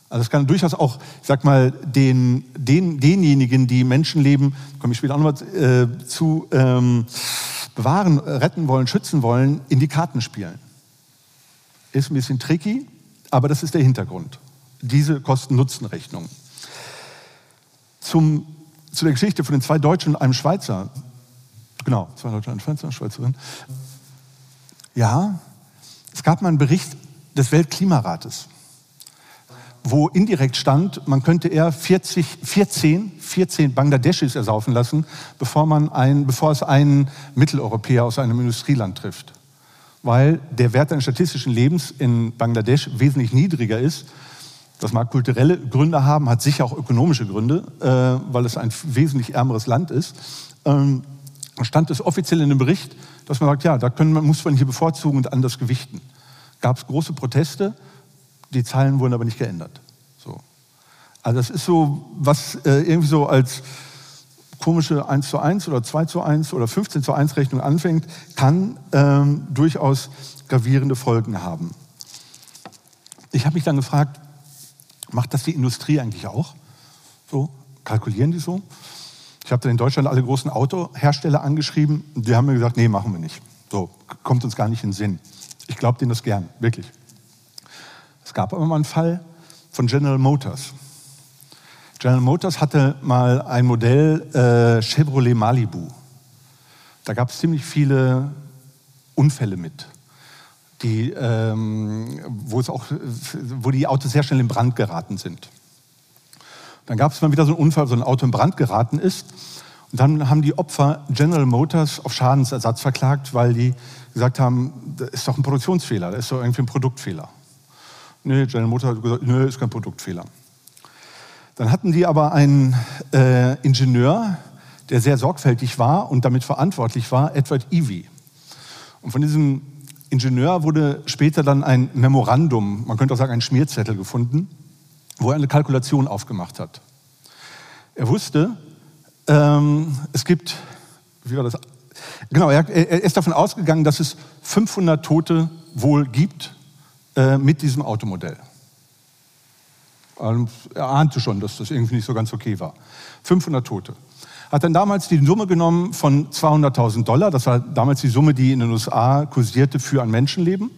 Also es kann durchaus auch, ich sag mal, den, den, denjenigen, die Menschenleben, komme ich später auch nochmal äh, zu, ähm, bewahren, retten wollen, schützen wollen, in die Karten spielen. Ist ein bisschen tricky, aber das ist der Hintergrund. Diese Kosten-Nutzen-Rechnung. Zu der Geschichte von den zwei Deutschen und einem Schweizer. Genau, zwei Deutsche und ein Schweizer, Schweizerin. Ja, es gab mal einen Bericht des Weltklimarates, wo indirekt stand, man könnte eher 40, 14, 14 Bangladeschis ersaufen lassen, bevor, man ein, bevor es einen Mitteleuropäer aus einem Industrieland trifft weil der Wert eines statistischen Lebens in Bangladesch wesentlich niedriger ist. Das mag kulturelle Gründe haben, hat sicher auch ökonomische Gründe, äh, weil es ein wesentlich ärmeres Land ist. Ähm, stand es offiziell in dem Bericht, dass man sagt, ja, da können, muss man hier bevorzugen und anders gewichten. Gab es große Proteste, die Zahlen wurden aber nicht geändert. So. Also das ist so, was äh, irgendwie so als komische 1 zu 1 oder 2 zu 1 oder 15 zu 1 Rechnung anfängt, kann ähm, durchaus gravierende Folgen haben. Ich habe mich dann gefragt, macht das die Industrie eigentlich auch? So, kalkulieren die so? Ich habe dann in Deutschland alle großen Autohersteller angeschrieben, die haben mir gesagt, nee, machen wir nicht. So, kommt uns gar nicht in den Sinn. Ich glaube denen das gern, wirklich. Es gab aber mal einen Fall von General Motors. General Motors hatte mal ein Modell äh, Chevrolet Malibu. Da gab es ziemlich viele Unfälle mit, die, ähm, wo, es auch, wo die Autos sehr schnell in Brand geraten sind. Dann gab es mal wieder so einen Unfall, so ein Auto in Brand geraten ist. Und dann haben die Opfer General Motors auf Schadensersatz verklagt, weil die gesagt haben, das ist doch ein Produktionsfehler, das ist doch irgendwie ein Produktfehler. Nee, General Motors hat gesagt, nee, ist kein Produktfehler. Dann hatten die aber einen äh, Ingenieur, der sehr sorgfältig war und damit verantwortlich war, Edward Evie. Und von diesem Ingenieur wurde später dann ein Memorandum, man könnte auch sagen ein Schmierzettel gefunden, wo er eine Kalkulation aufgemacht hat. Er wusste, ähm, es gibt, wie war das? Genau, er, er, ist davon ausgegangen, dass es 500 Tote wohl gibt äh, mit diesem Automodell. Er ahnte schon, dass das irgendwie nicht so ganz okay war. 500 Tote. Hat dann damals die Summe genommen von 200.000 Dollar, das war damals die Summe, die in den USA kursierte für ein Menschenleben,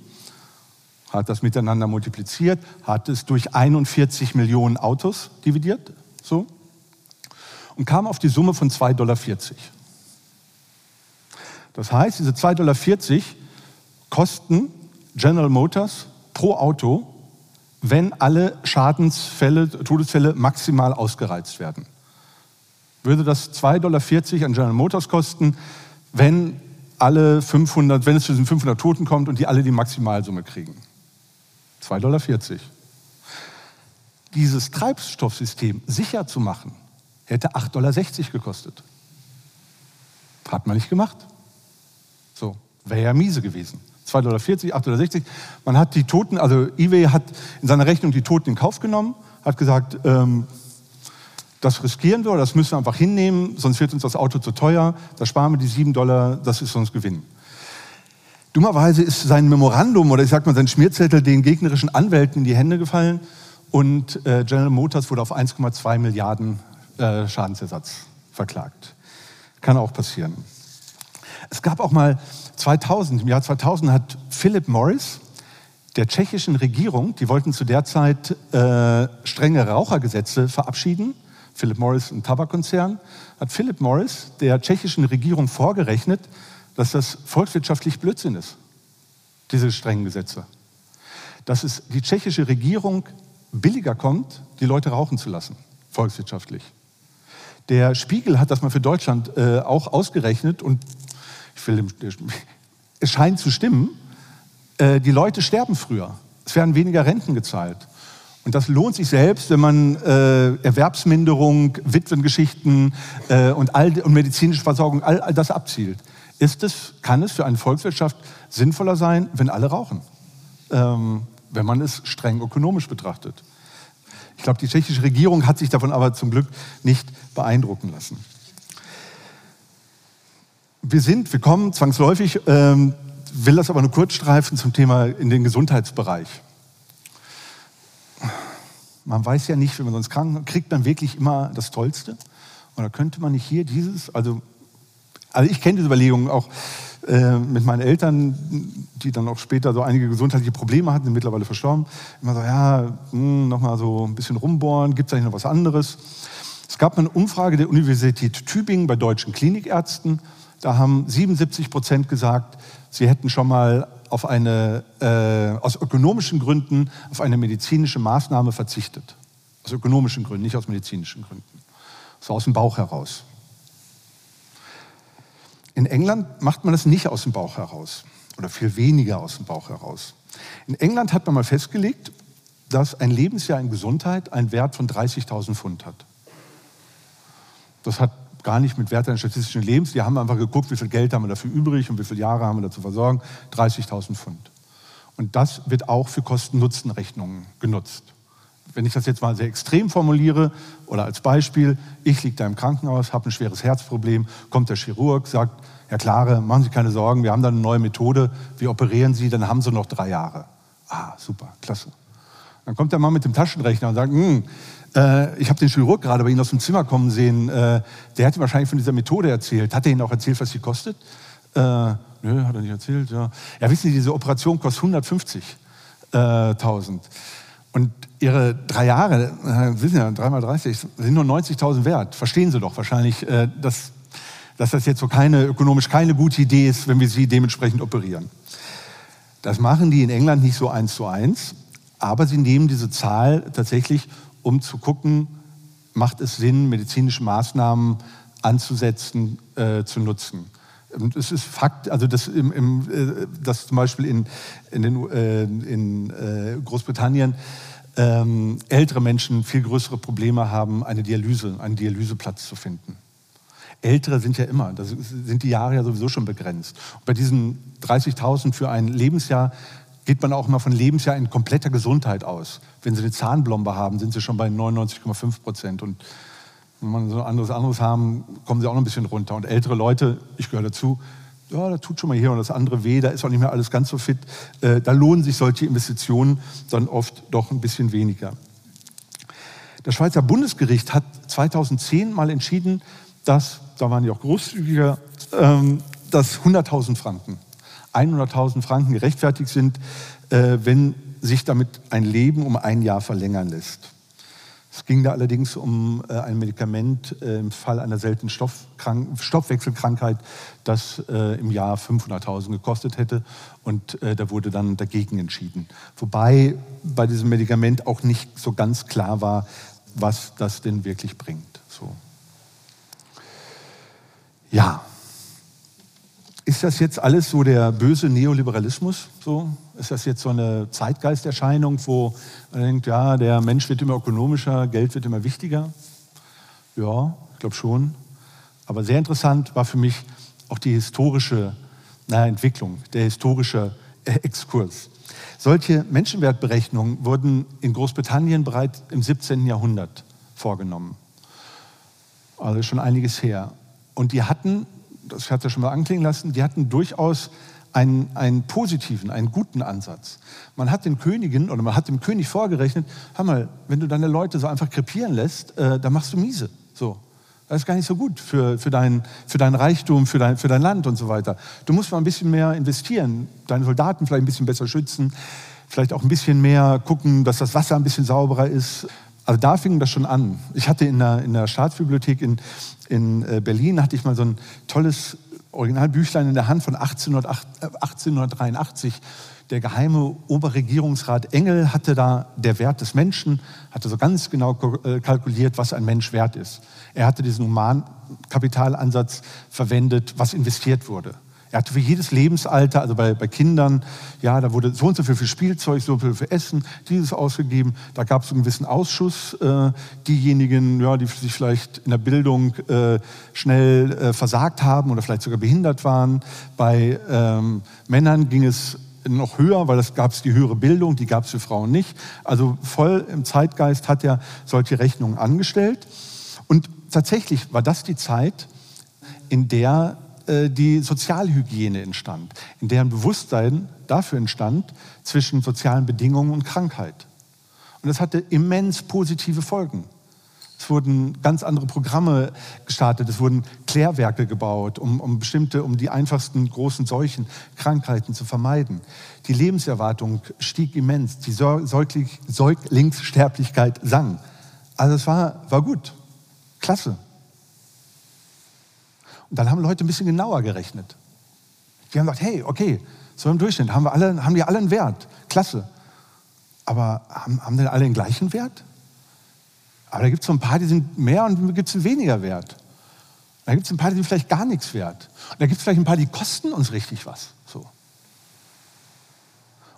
hat das miteinander multipliziert, hat es durch 41 Millionen Autos dividiert, so, und kam auf die Summe von 2,40 Dollar. Das heißt, diese 2,40 Dollar kosten General Motors pro Auto wenn alle Schadensfälle, Todesfälle maximal ausgereizt werden. Würde das 2,40 Dollar an General Motors kosten, wenn alle 500, wenn es zu diesen 500 Toten kommt und die alle die Maximalsumme kriegen. 2,40 Dollar. Dieses Treibstoffsystem sicher zu machen, hätte 8,60 Dollar gekostet. Hat man nicht gemacht. So, wäre ja miese gewesen. 2,40 Dollar, 8,60 Dollar. Man hat die Toten, also eBay hat in seiner Rechnung die Toten in Kauf genommen, hat gesagt, ähm, das riskieren wir, das müssen wir einfach hinnehmen, sonst wird uns das Auto zu teuer, da sparen wir die 7 Dollar, das ist uns Gewinn. Dummerweise ist sein Memorandum oder ich sag mal sein Schmierzettel den gegnerischen Anwälten in die Hände gefallen und äh, General Motors wurde auf 1,2 Milliarden äh, Schadensersatz verklagt. Kann auch passieren. Es gab auch mal 2000, im Jahr 2000 hat Philip Morris der tschechischen Regierung, die wollten zu der Zeit äh, strenge Rauchergesetze verabschieden, Philip Morris, ein Tabakkonzern, hat Philip Morris der tschechischen Regierung vorgerechnet, dass das volkswirtschaftlich Blödsinn ist, diese strengen Gesetze. Dass es die tschechische Regierung billiger kommt, die Leute rauchen zu lassen, volkswirtschaftlich. Der Spiegel hat das mal für Deutschland äh, auch ausgerechnet und ich will, es scheint zu stimmen. Äh, die Leute sterben früher. Es werden weniger Renten gezahlt. Und das lohnt sich selbst, wenn man äh, Erwerbsminderung, Witwengeschichten äh, und, all, und medizinische Versorgung, all, all das abzielt. Ist es, kann es für eine Volkswirtschaft sinnvoller sein, wenn alle rauchen? Ähm, wenn man es streng ökonomisch betrachtet. Ich glaube, die tschechische Regierung hat sich davon aber zum Glück nicht beeindrucken lassen. Wir sind, wir kommen zwangsläufig, ähm, will das aber nur kurz streifen zum Thema in den Gesundheitsbereich. Man weiß ja nicht, wenn man sonst krank kriegt man wirklich immer das Tollste. Oder könnte man nicht hier dieses, also, also ich kenne diese Überlegungen auch äh, mit meinen Eltern, die dann auch später so einige gesundheitliche Probleme hatten, sind mittlerweile verstorben. Immer so, ja, hm, nochmal so ein bisschen rumbohren, gibt es eigentlich noch was anderes? Es gab eine Umfrage der Universität Tübingen bei deutschen Klinikärzten. Da haben 77 Prozent gesagt, sie hätten schon mal auf eine, äh, aus ökonomischen Gründen auf eine medizinische Maßnahme verzichtet. Aus ökonomischen Gründen, nicht aus medizinischen Gründen. So aus dem Bauch heraus. In England macht man das nicht aus dem Bauch heraus oder viel weniger aus dem Bauch heraus. In England hat man mal festgelegt, dass ein Lebensjahr in Gesundheit einen Wert von 30.000 Pfund hat. Das hat gar nicht mit Wert eines statistischen Lebens. Die haben einfach geguckt, wie viel Geld haben wir dafür übrig und wie viele Jahre haben wir dazu versorgen. 30.000 Pfund. Und das wird auch für Kosten-Nutzen-Rechnungen genutzt. Wenn ich das jetzt mal sehr extrem formuliere oder als Beispiel, ich liege da im Krankenhaus, habe ein schweres Herzproblem, kommt der Chirurg, sagt, Herr Klare, machen Sie keine Sorgen, wir haben da eine neue Methode, wir operieren Sie, dann haben Sie noch drei Jahre. Ah, super, klasse. Dann kommt der Mann mit dem Taschenrechner und sagt, hm, äh, ich habe den Chirurg gerade bei Ihnen aus dem Zimmer kommen sehen, äh, der hat Ihnen wahrscheinlich von dieser Methode erzählt. Hat er Ihnen auch erzählt, was sie kostet? Äh, nö, hat er nicht erzählt. Ja, ja wissen Sie, diese Operation kostet 150.000. Äh, und Ihre drei Jahre, äh, wissen Sie ja, dreimal 30, sind nur 90.000 wert. Verstehen Sie doch wahrscheinlich, äh, dass dass das jetzt so keine, ökonomisch keine gute Idee ist, wenn wir sie dementsprechend operieren. Das machen die in England nicht so eins zu eins, aber sie nehmen diese Zahl tatsächlich, um zu gucken, macht es Sinn, medizinische Maßnahmen anzusetzen, äh, zu nutzen. Und es ist Fakt, also dass, im, im, äh, dass zum Beispiel in, in, den, äh, in äh, Großbritannien ähm, ältere Menschen viel größere Probleme haben, eine Dialyse, einen Dialyseplatz zu finden. Ältere sind ja immer, da sind die Jahre ja sowieso schon begrenzt. Und bei diesen 30.000 für ein Lebensjahr geht man auch immer von Lebensjahr in kompletter Gesundheit aus. Wenn Sie eine Zahnblombe haben, sind Sie schon bei 99,5 Prozent. Und wenn man so anderes anderes haben, kommen Sie auch noch ein bisschen runter. Und ältere Leute, ich gehöre dazu, ja, da tut schon mal hier und das andere weh, da ist auch nicht mehr alles ganz so fit. Äh, da lohnen sich solche Investitionen dann oft doch ein bisschen weniger. Das Schweizer Bundesgericht hat 2010 mal entschieden, dass da waren die auch großzügiger, ähm, dass 100.000 Franken, 100.000 Franken gerechtfertigt sind, äh, wenn sich damit ein Leben um ein Jahr verlängern lässt. Es ging da allerdings um äh, ein Medikament äh, im Fall einer seltenen Stoffwechselkrankheit, das im Jahr 500.000 gekostet hätte. Und da wurde dann dagegen entschieden. Wobei bei diesem Medikament auch nicht so ganz klar war, was das denn wirklich bringt. So. Ja. Ist das jetzt alles so der böse Neoliberalismus? So? Ist das jetzt so eine Zeitgeisterscheinung, wo man denkt, ja, der Mensch wird immer ökonomischer, Geld wird immer wichtiger? Ja, ich glaube schon. Aber sehr interessant war für mich auch die historische na, Entwicklung, der historische Exkurs. Solche Menschenwertberechnungen wurden in Großbritannien bereits im 17. Jahrhundert vorgenommen. Also schon einiges her. Und die hatten, das hat ja schon mal anklingen lassen, die hatten durchaus einen, einen positiven, einen guten Ansatz. Man hat den Königen oder man hat dem König vorgerechnet, hör mal, wenn du deine Leute so einfach krepieren lässt, äh, dann machst du miese. So. Das ist gar nicht so gut für, für, dein, für dein Reichtum, für dein, für dein Land und so weiter. Du musst mal ein bisschen mehr investieren, deine Soldaten vielleicht ein bisschen besser schützen, vielleicht auch ein bisschen mehr gucken, dass das Wasser ein bisschen sauberer ist. Also da fing das schon an. Ich hatte in der, in der Staatsbibliothek in, in äh, Berlin, hatte ich mal so ein tolles Originalbüchlein in der Hand von 1883. Äh, der geheime Oberregierungsrat Engel hatte da der Wert des Menschen, hatte so ganz genau äh, kalkuliert, was ein Mensch wert ist. Er hatte diesen Humankapitalansatz verwendet, was investiert wurde. Er hatte für jedes Lebensalter, also bei, bei Kindern, ja, da wurde so und so viel für Spielzeug, so viel für Essen, dieses ausgegeben. Da gab es einen gewissen Ausschuss. Äh, diejenigen, ja, die sich vielleicht in der Bildung äh, schnell äh, versagt haben oder vielleicht sogar behindert waren. Bei ähm, Männern ging es noch höher, weil es gab die höhere Bildung, die gab es für Frauen nicht. Also voll im Zeitgeist hat er solche Rechnungen angestellt. Und tatsächlich war das die Zeit, in der äh, die Sozialhygiene entstand, in der ein Bewusstsein dafür entstand zwischen sozialen Bedingungen und Krankheit. Und das hatte immens positive Folgen. Es wurden ganz andere Programme gestartet, es wurden Klärwerke gebaut, um, um bestimmte, um die einfachsten großen Seuchen, Krankheiten zu vermeiden. Die Lebenserwartung stieg immens, die Säuglingssterblichkeit sang. Also es war, war gut. Klasse. Und dann haben Leute ein bisschen genauer gerechnet. Die haben gesagt, hey, okay, so im Durchschnitt haben, wir alle, haben die alle einen Wert. Klasse. Aber haben, haben denn alle den gleichen Wert? Aber da gibt es so ein paar, die sind mehr und gibt es weniger Wert. Da gibt es ein paar, die sind vielleicht gar nichts wert. Und da gibt es vielleicht ein paar, die kosten uns richtig was. So.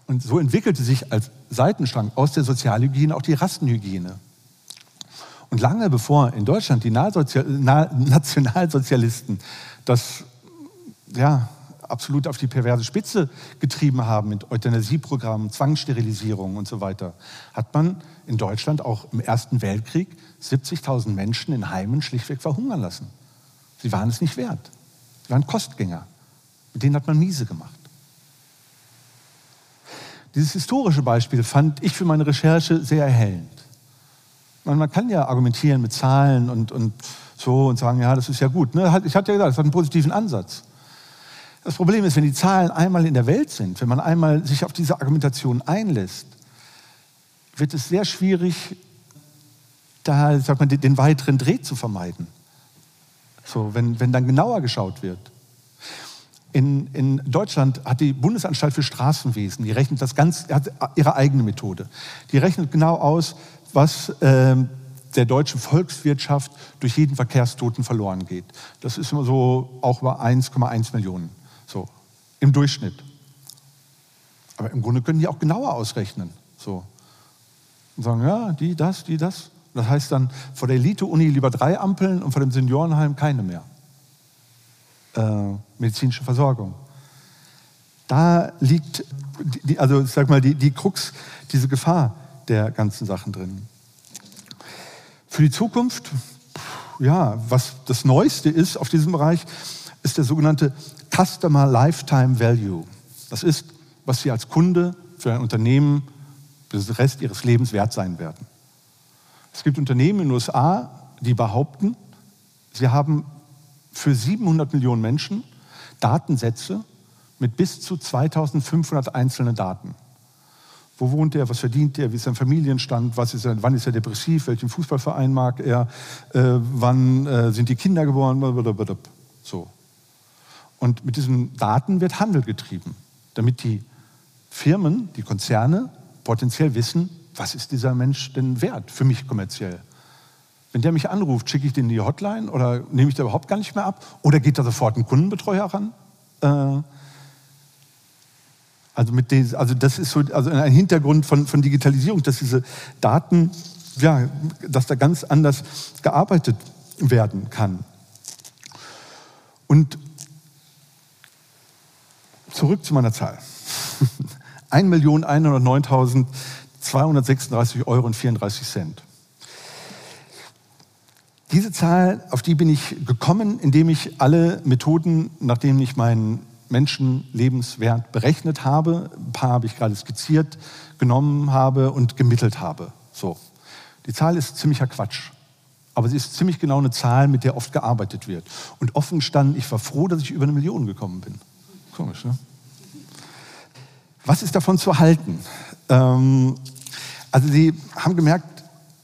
Und so entwickelte sich als Seitenstrang aus der Sozialhygiene auch die Rassenhygiene. Und lange bevor in Deutschland die Nationalsozialisten das ja, absolut auf die perverse Spitze getrieben haben mit Euthanasieprogrammen, Zwangssterilisierung und so weiter, hat man in Deutschland auch im Ersten Weltkrieg 70.000 Menschen in Heimen schlichtweg verhungern lassen. Sie waren es nicht wert. Sie waren Kostgänger. Mit denen hat man miese gemacht. Dieses historische Beispiel fand ich für meine Recherche sehr erhellend. Man, man kann ja argumentieren mit Zahlen und, und so und sagen, ja, das ist ja gut. Ne? Ich hatte ja gesagt, es hat einen positiven Ansatz. Das Problem ist, wenn die Zahlen einmal in der Welt sind, wenn man einmal sich auf diese Argumentation einlässt, wird es sehr schwierig, da sagt man, den weiteren Dreh zu vermeiden. So, wenn, wenn dann genauer geschaut wird. In, in Deutschland hat die Bundesanstalt für Straßenwesen, die rechnet das ganz, hat ihre eigene Methode. Die rechnet genau aus, was äh, der deutschen Volkswirtschaft durch jeden Verkehrstoten verloren geht. Das ist immer so auch über 1,1 Millionen, so im Durchschnitt. Aber im Grunde können die auch genauer ausrechnen. So. Und sagen, ja, die, das, die, das. Das heißt dann, vor der Elite-Uni lieber drei Ampeln und vor dem Seniorenheim keine mehr. Äh, medizinische Versorgung. Da liegt, die, also ich sag mal, die, die Krux, diese Gefahr der ganzen Sachen drin. Für die Zukunft, ja, was das Neueste ist auf diesem Bereich, ist der sogenannte Customer Lifetime Value. Das ist, was Sie als Kunde für ein Unternehmen für den Rest Ihres Lebens wert sein werden. Es gibt Unternehmen in den USA, die behaupten, sie haben für 700 Millionen Menschen Datensätze mit bis zu 2500 einzelnen Daten. Wo wohnt er? Was verdient er? Wie ist sein Familienstand? Was ist er, wann ist er depressiv? Welchen Fußballverein mag er? Äh, wann äh, sind die Kinder geboren? So. Und mit diesen Daten wird Handel getrieben, damit die Firmen, die Konzerne potenziell wissen, was ist dieser Mensch denn wert für mich kommerziell? Wenn der mich anruft, schicke ich den in die Hotline oder nehme ich da überhaupt gar nicht mehr ab? Oder geht da sofort ein Kundenbetreuer ran? Äh, also, mit des, also das ist so also ein Hintergrund von, von Digitalisierung, dass diese Daten, ja, dass da ganz anders gearbeitet werden kann. Und zurück zu meiner Zahl. <laughs> 1.109.236 Euro und 34 Cent. Diese Zahl, auf die bin ich gekommen, indem ich alle Methoden, nach denen ich meinen Menschenlebenswert berechnet habe, ein paar habe ich gerade skizziert, genommen habe und gemittelt habe. So. Die Zahl ist ziemlicher Quatsch. Aber sie ist ziemlich genau eine Zahl, mit der oft gearbeitet wird. Und offen stand, ich war froh, dass ich über eine Million gekommen bin. Komisch, ne? Was ist davon zu halten? Ähm, also Sie haben gemerkt,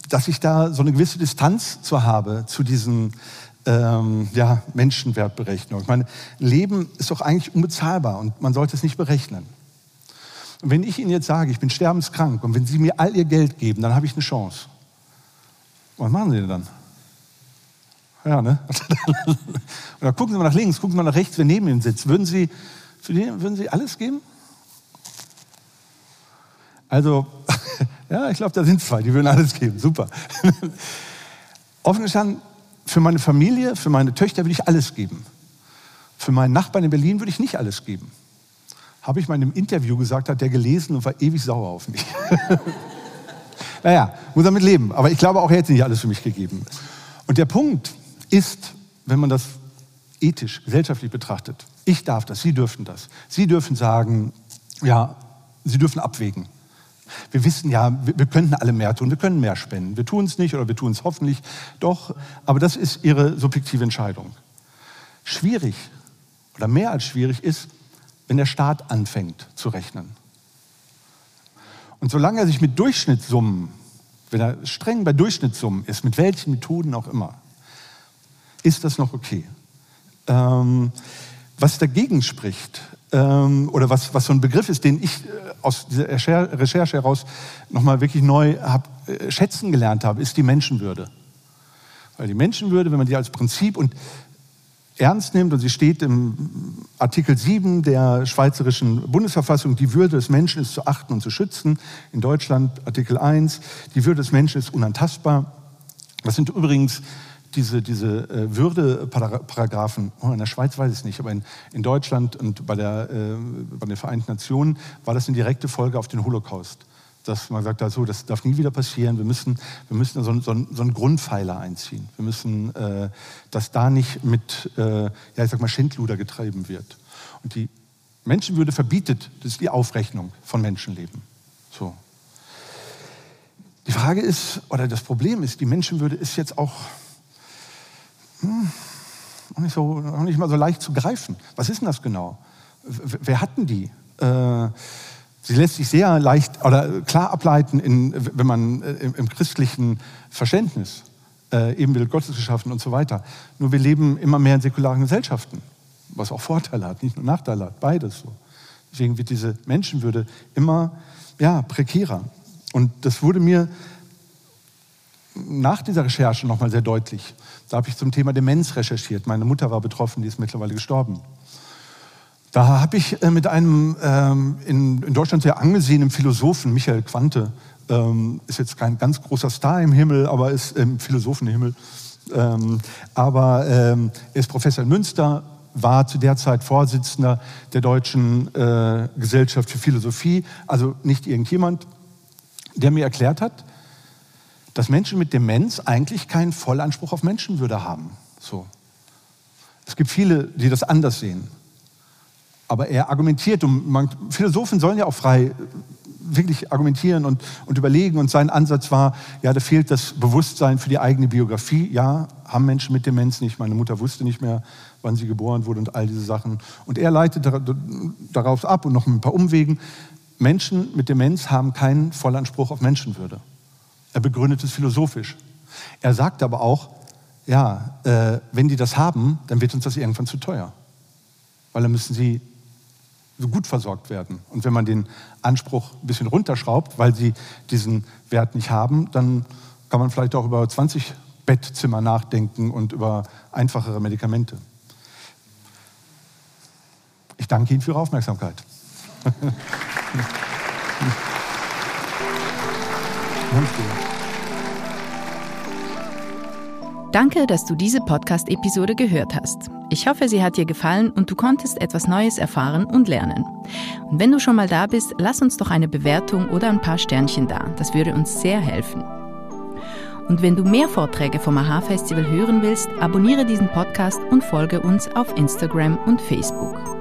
dass ich da so eine gewisse Distanz zu habe zu diesen ähm, ja, Menschenwertberechnungen. Ich meine, Leben ist doch eigentlich unbezahlbar und man sollte es nicht berechnen. Und wenn ich Ihnen jetzt sage, ich bin sterbenskrank und wenn Sie mir all Ihr Geld geben, dann habe ich eine Chance. Was machen Sie denn dann? Ja, ne? <laughs> Oder gucken Sie mal nach links, gucken Sie mal nach rechts, wer neben Ihnen sitzt. Würden Sie, für den, würden Sie alles geben? Also, <laughs> ja, ich glaube, da sind zwei, die würden alles geben. Super. <laughs> Offen gestanden, für meine Familie, für meine Töchter würde ich alles geben. Für meinen Nachbarn in Berlin würde ich nicht alles geben. Habe ich mal in einem Interview gesagt, hat der gelesen und war ewig sauer auf mich. <laughs> naja, muss damit leben. Aber ich glaube, auch er hätte nicht alles für mich gegeben. Und der Punkt ist, wenn man das ethisch, gesellschaftlich betrachtet, ich darf das, Sie dürfen das. Sie dürfen sagen, ja, Sie dürfen abwägen. Wir wissen ja, wir, könnten alle mehr tun, wir können mehr spenden. Wir tun es nicht oder wir tun es hoffentlich doch, aber das ist Ihre subjektive Entscheidung. Schwierig oder mehr als schwierig ist, wenn der Staat anfängt zu rechnen. Und solange er sich mit Durchschnittssummen, wenn er streng bei Durchschnittssummen ist, mit welchen Methoden auch immer, ist das noch okay. Ähm, was dagegen spricht, ähm, oder was, was so ein Begriff ist, den ich äh, aus dieser Recherche heraus nochmal wirklich neu hab, äh, schätzen gelernt habe, ist die Menschenwürde. Weil die Menschenwürde, wenn man die als Prinzip und ernst nimmt, und sie steht im Artikel 7 der Schweizerischen Bundesverfassung, die Würde des Menschen ist zu achten und zu schützen. In Deutschland Artikel 1, die Würde des Menschen ist unantastbar. Das sind übrigens diese, diese äh, Würdeparagraphen, oh, in der Schweiz weiß ich es nicht, aber in, in Deutschland und bei, der, äh, bei den Vereinten Nationen war das eine direkte Folge auf den Holocaust. Dass man sagt, also, das darf nie wieder passieren, wir müssen, wir müssen so, so, so einen Grundpfeiler einziehen. Wir müssen, äh, dass da nicht mit, äh, ja, ich sag mal, Schindluder getrieben wird. Und die Menschenwürde verbietet, das ist die Aufrechnung von Menschenleben. So. Die Frage ist, oder das Problem ist, die Menschenwürde ist jetzt auch hm, nicht so, nicht mal so leicht zu greifen. Was ist denn das genau? Wer hatten die? Äh, sie lässt sich sehr leicht oder klar ableiten, in, wenn man äh, im, im, christlichen Verständnis, äh, Ebenbild Gottes geschaffen und so weiter. Nur wir leben immer mehr in säkularen Gesellschaften, was auch Vorteile hat, nicht nur Nachteile hat, beides so. Deswegen wird diese Menschenwürde immer ja, prekärer. Und das wurde mir nach dieser Recherche nochmal sehr deutlich. Da habe ich zum Thema Demenz recherchiert. Meine Mutter war betroffen, die ist mittlerweile gestorben. Da habe ich äh, mit einem ähm, in, in, Deutschland sehr angesehenen Philosophen, Michael Quante, ähm, ist jetzt kein ganz großer Star im Himmel, aber ist im Philosophenhimmel. Ähm, aber ähm, er ist Professor in Münster, war zu der Zeit Vorsitzender der Deutschen äh, Gesellschaft für Philosophie, also nicht irgendjemand, der mir erklärt hat, dass Menschen mit Demenz eigentlich keinen Vollanspruch auf Menschenwürde haben. So. Es gibt viele, die das anders sehen. Aber er argumentiert, und man, Philosophen sollen ja auch frei wirklich argumentieren und, und überlegen. Und sein Ansatz war, ja, da fehlt das Bewusstsein für die eigene Biografie. Ja, haben Menschen mit Demenz nicht. Meine Mutter wusste nicht mehr, wann sie geboren wurde und all diese Sachen. Und er leitet darauf ab und noch ein paar Umwegen. Menschen mit Demenz haben keinen Vollanspruch auf Menschenwürde. Er begründet es philosophisch. Er sagt aber auch, ja, äh, wenn die das haben, dann wird uns das irgendwann zu teuer. Weil dann müssen sie so gut versorgt werden. Und wenn man den Anspruch ein bisschen runterschraubt, weil sie diesen Wert nicht haben, dann kann man vielleicht auch über 20 Bettzimmer nachdenken und über einfachere Medikamente. Ich danke Ihnen für Ihre Aufmerksamkeit. <laughs> Danke, dass du diese Podcast-Episode gehört hast. Ich hoffe, sie hat dir gefallen und du konntest etwas Neues erfahren und lernen. Und wenn du schon mal da bist, lass uns doch eine Bewertung oder ein paar Sternchen da. Das würde uns sehr helfen. Und wenn du mehr Vorträge vom AHA-Festival hören willst, abonniere diesen Podcast und folge uns auf Instagram und Facebook.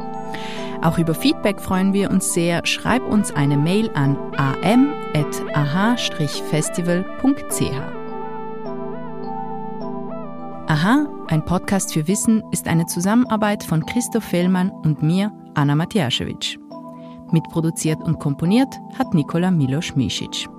Auch über Feedback freuen wir uns sehr. Schreib uns eine Mail an am.aha-festival.ch. Aha, ein Podcast für Wissen ist eine Zusammenarbeit von Christoph Fellmann und mir, Anna Matjaschewitsch. Mitproduziert und komponiert hat Nikola Milos Misic.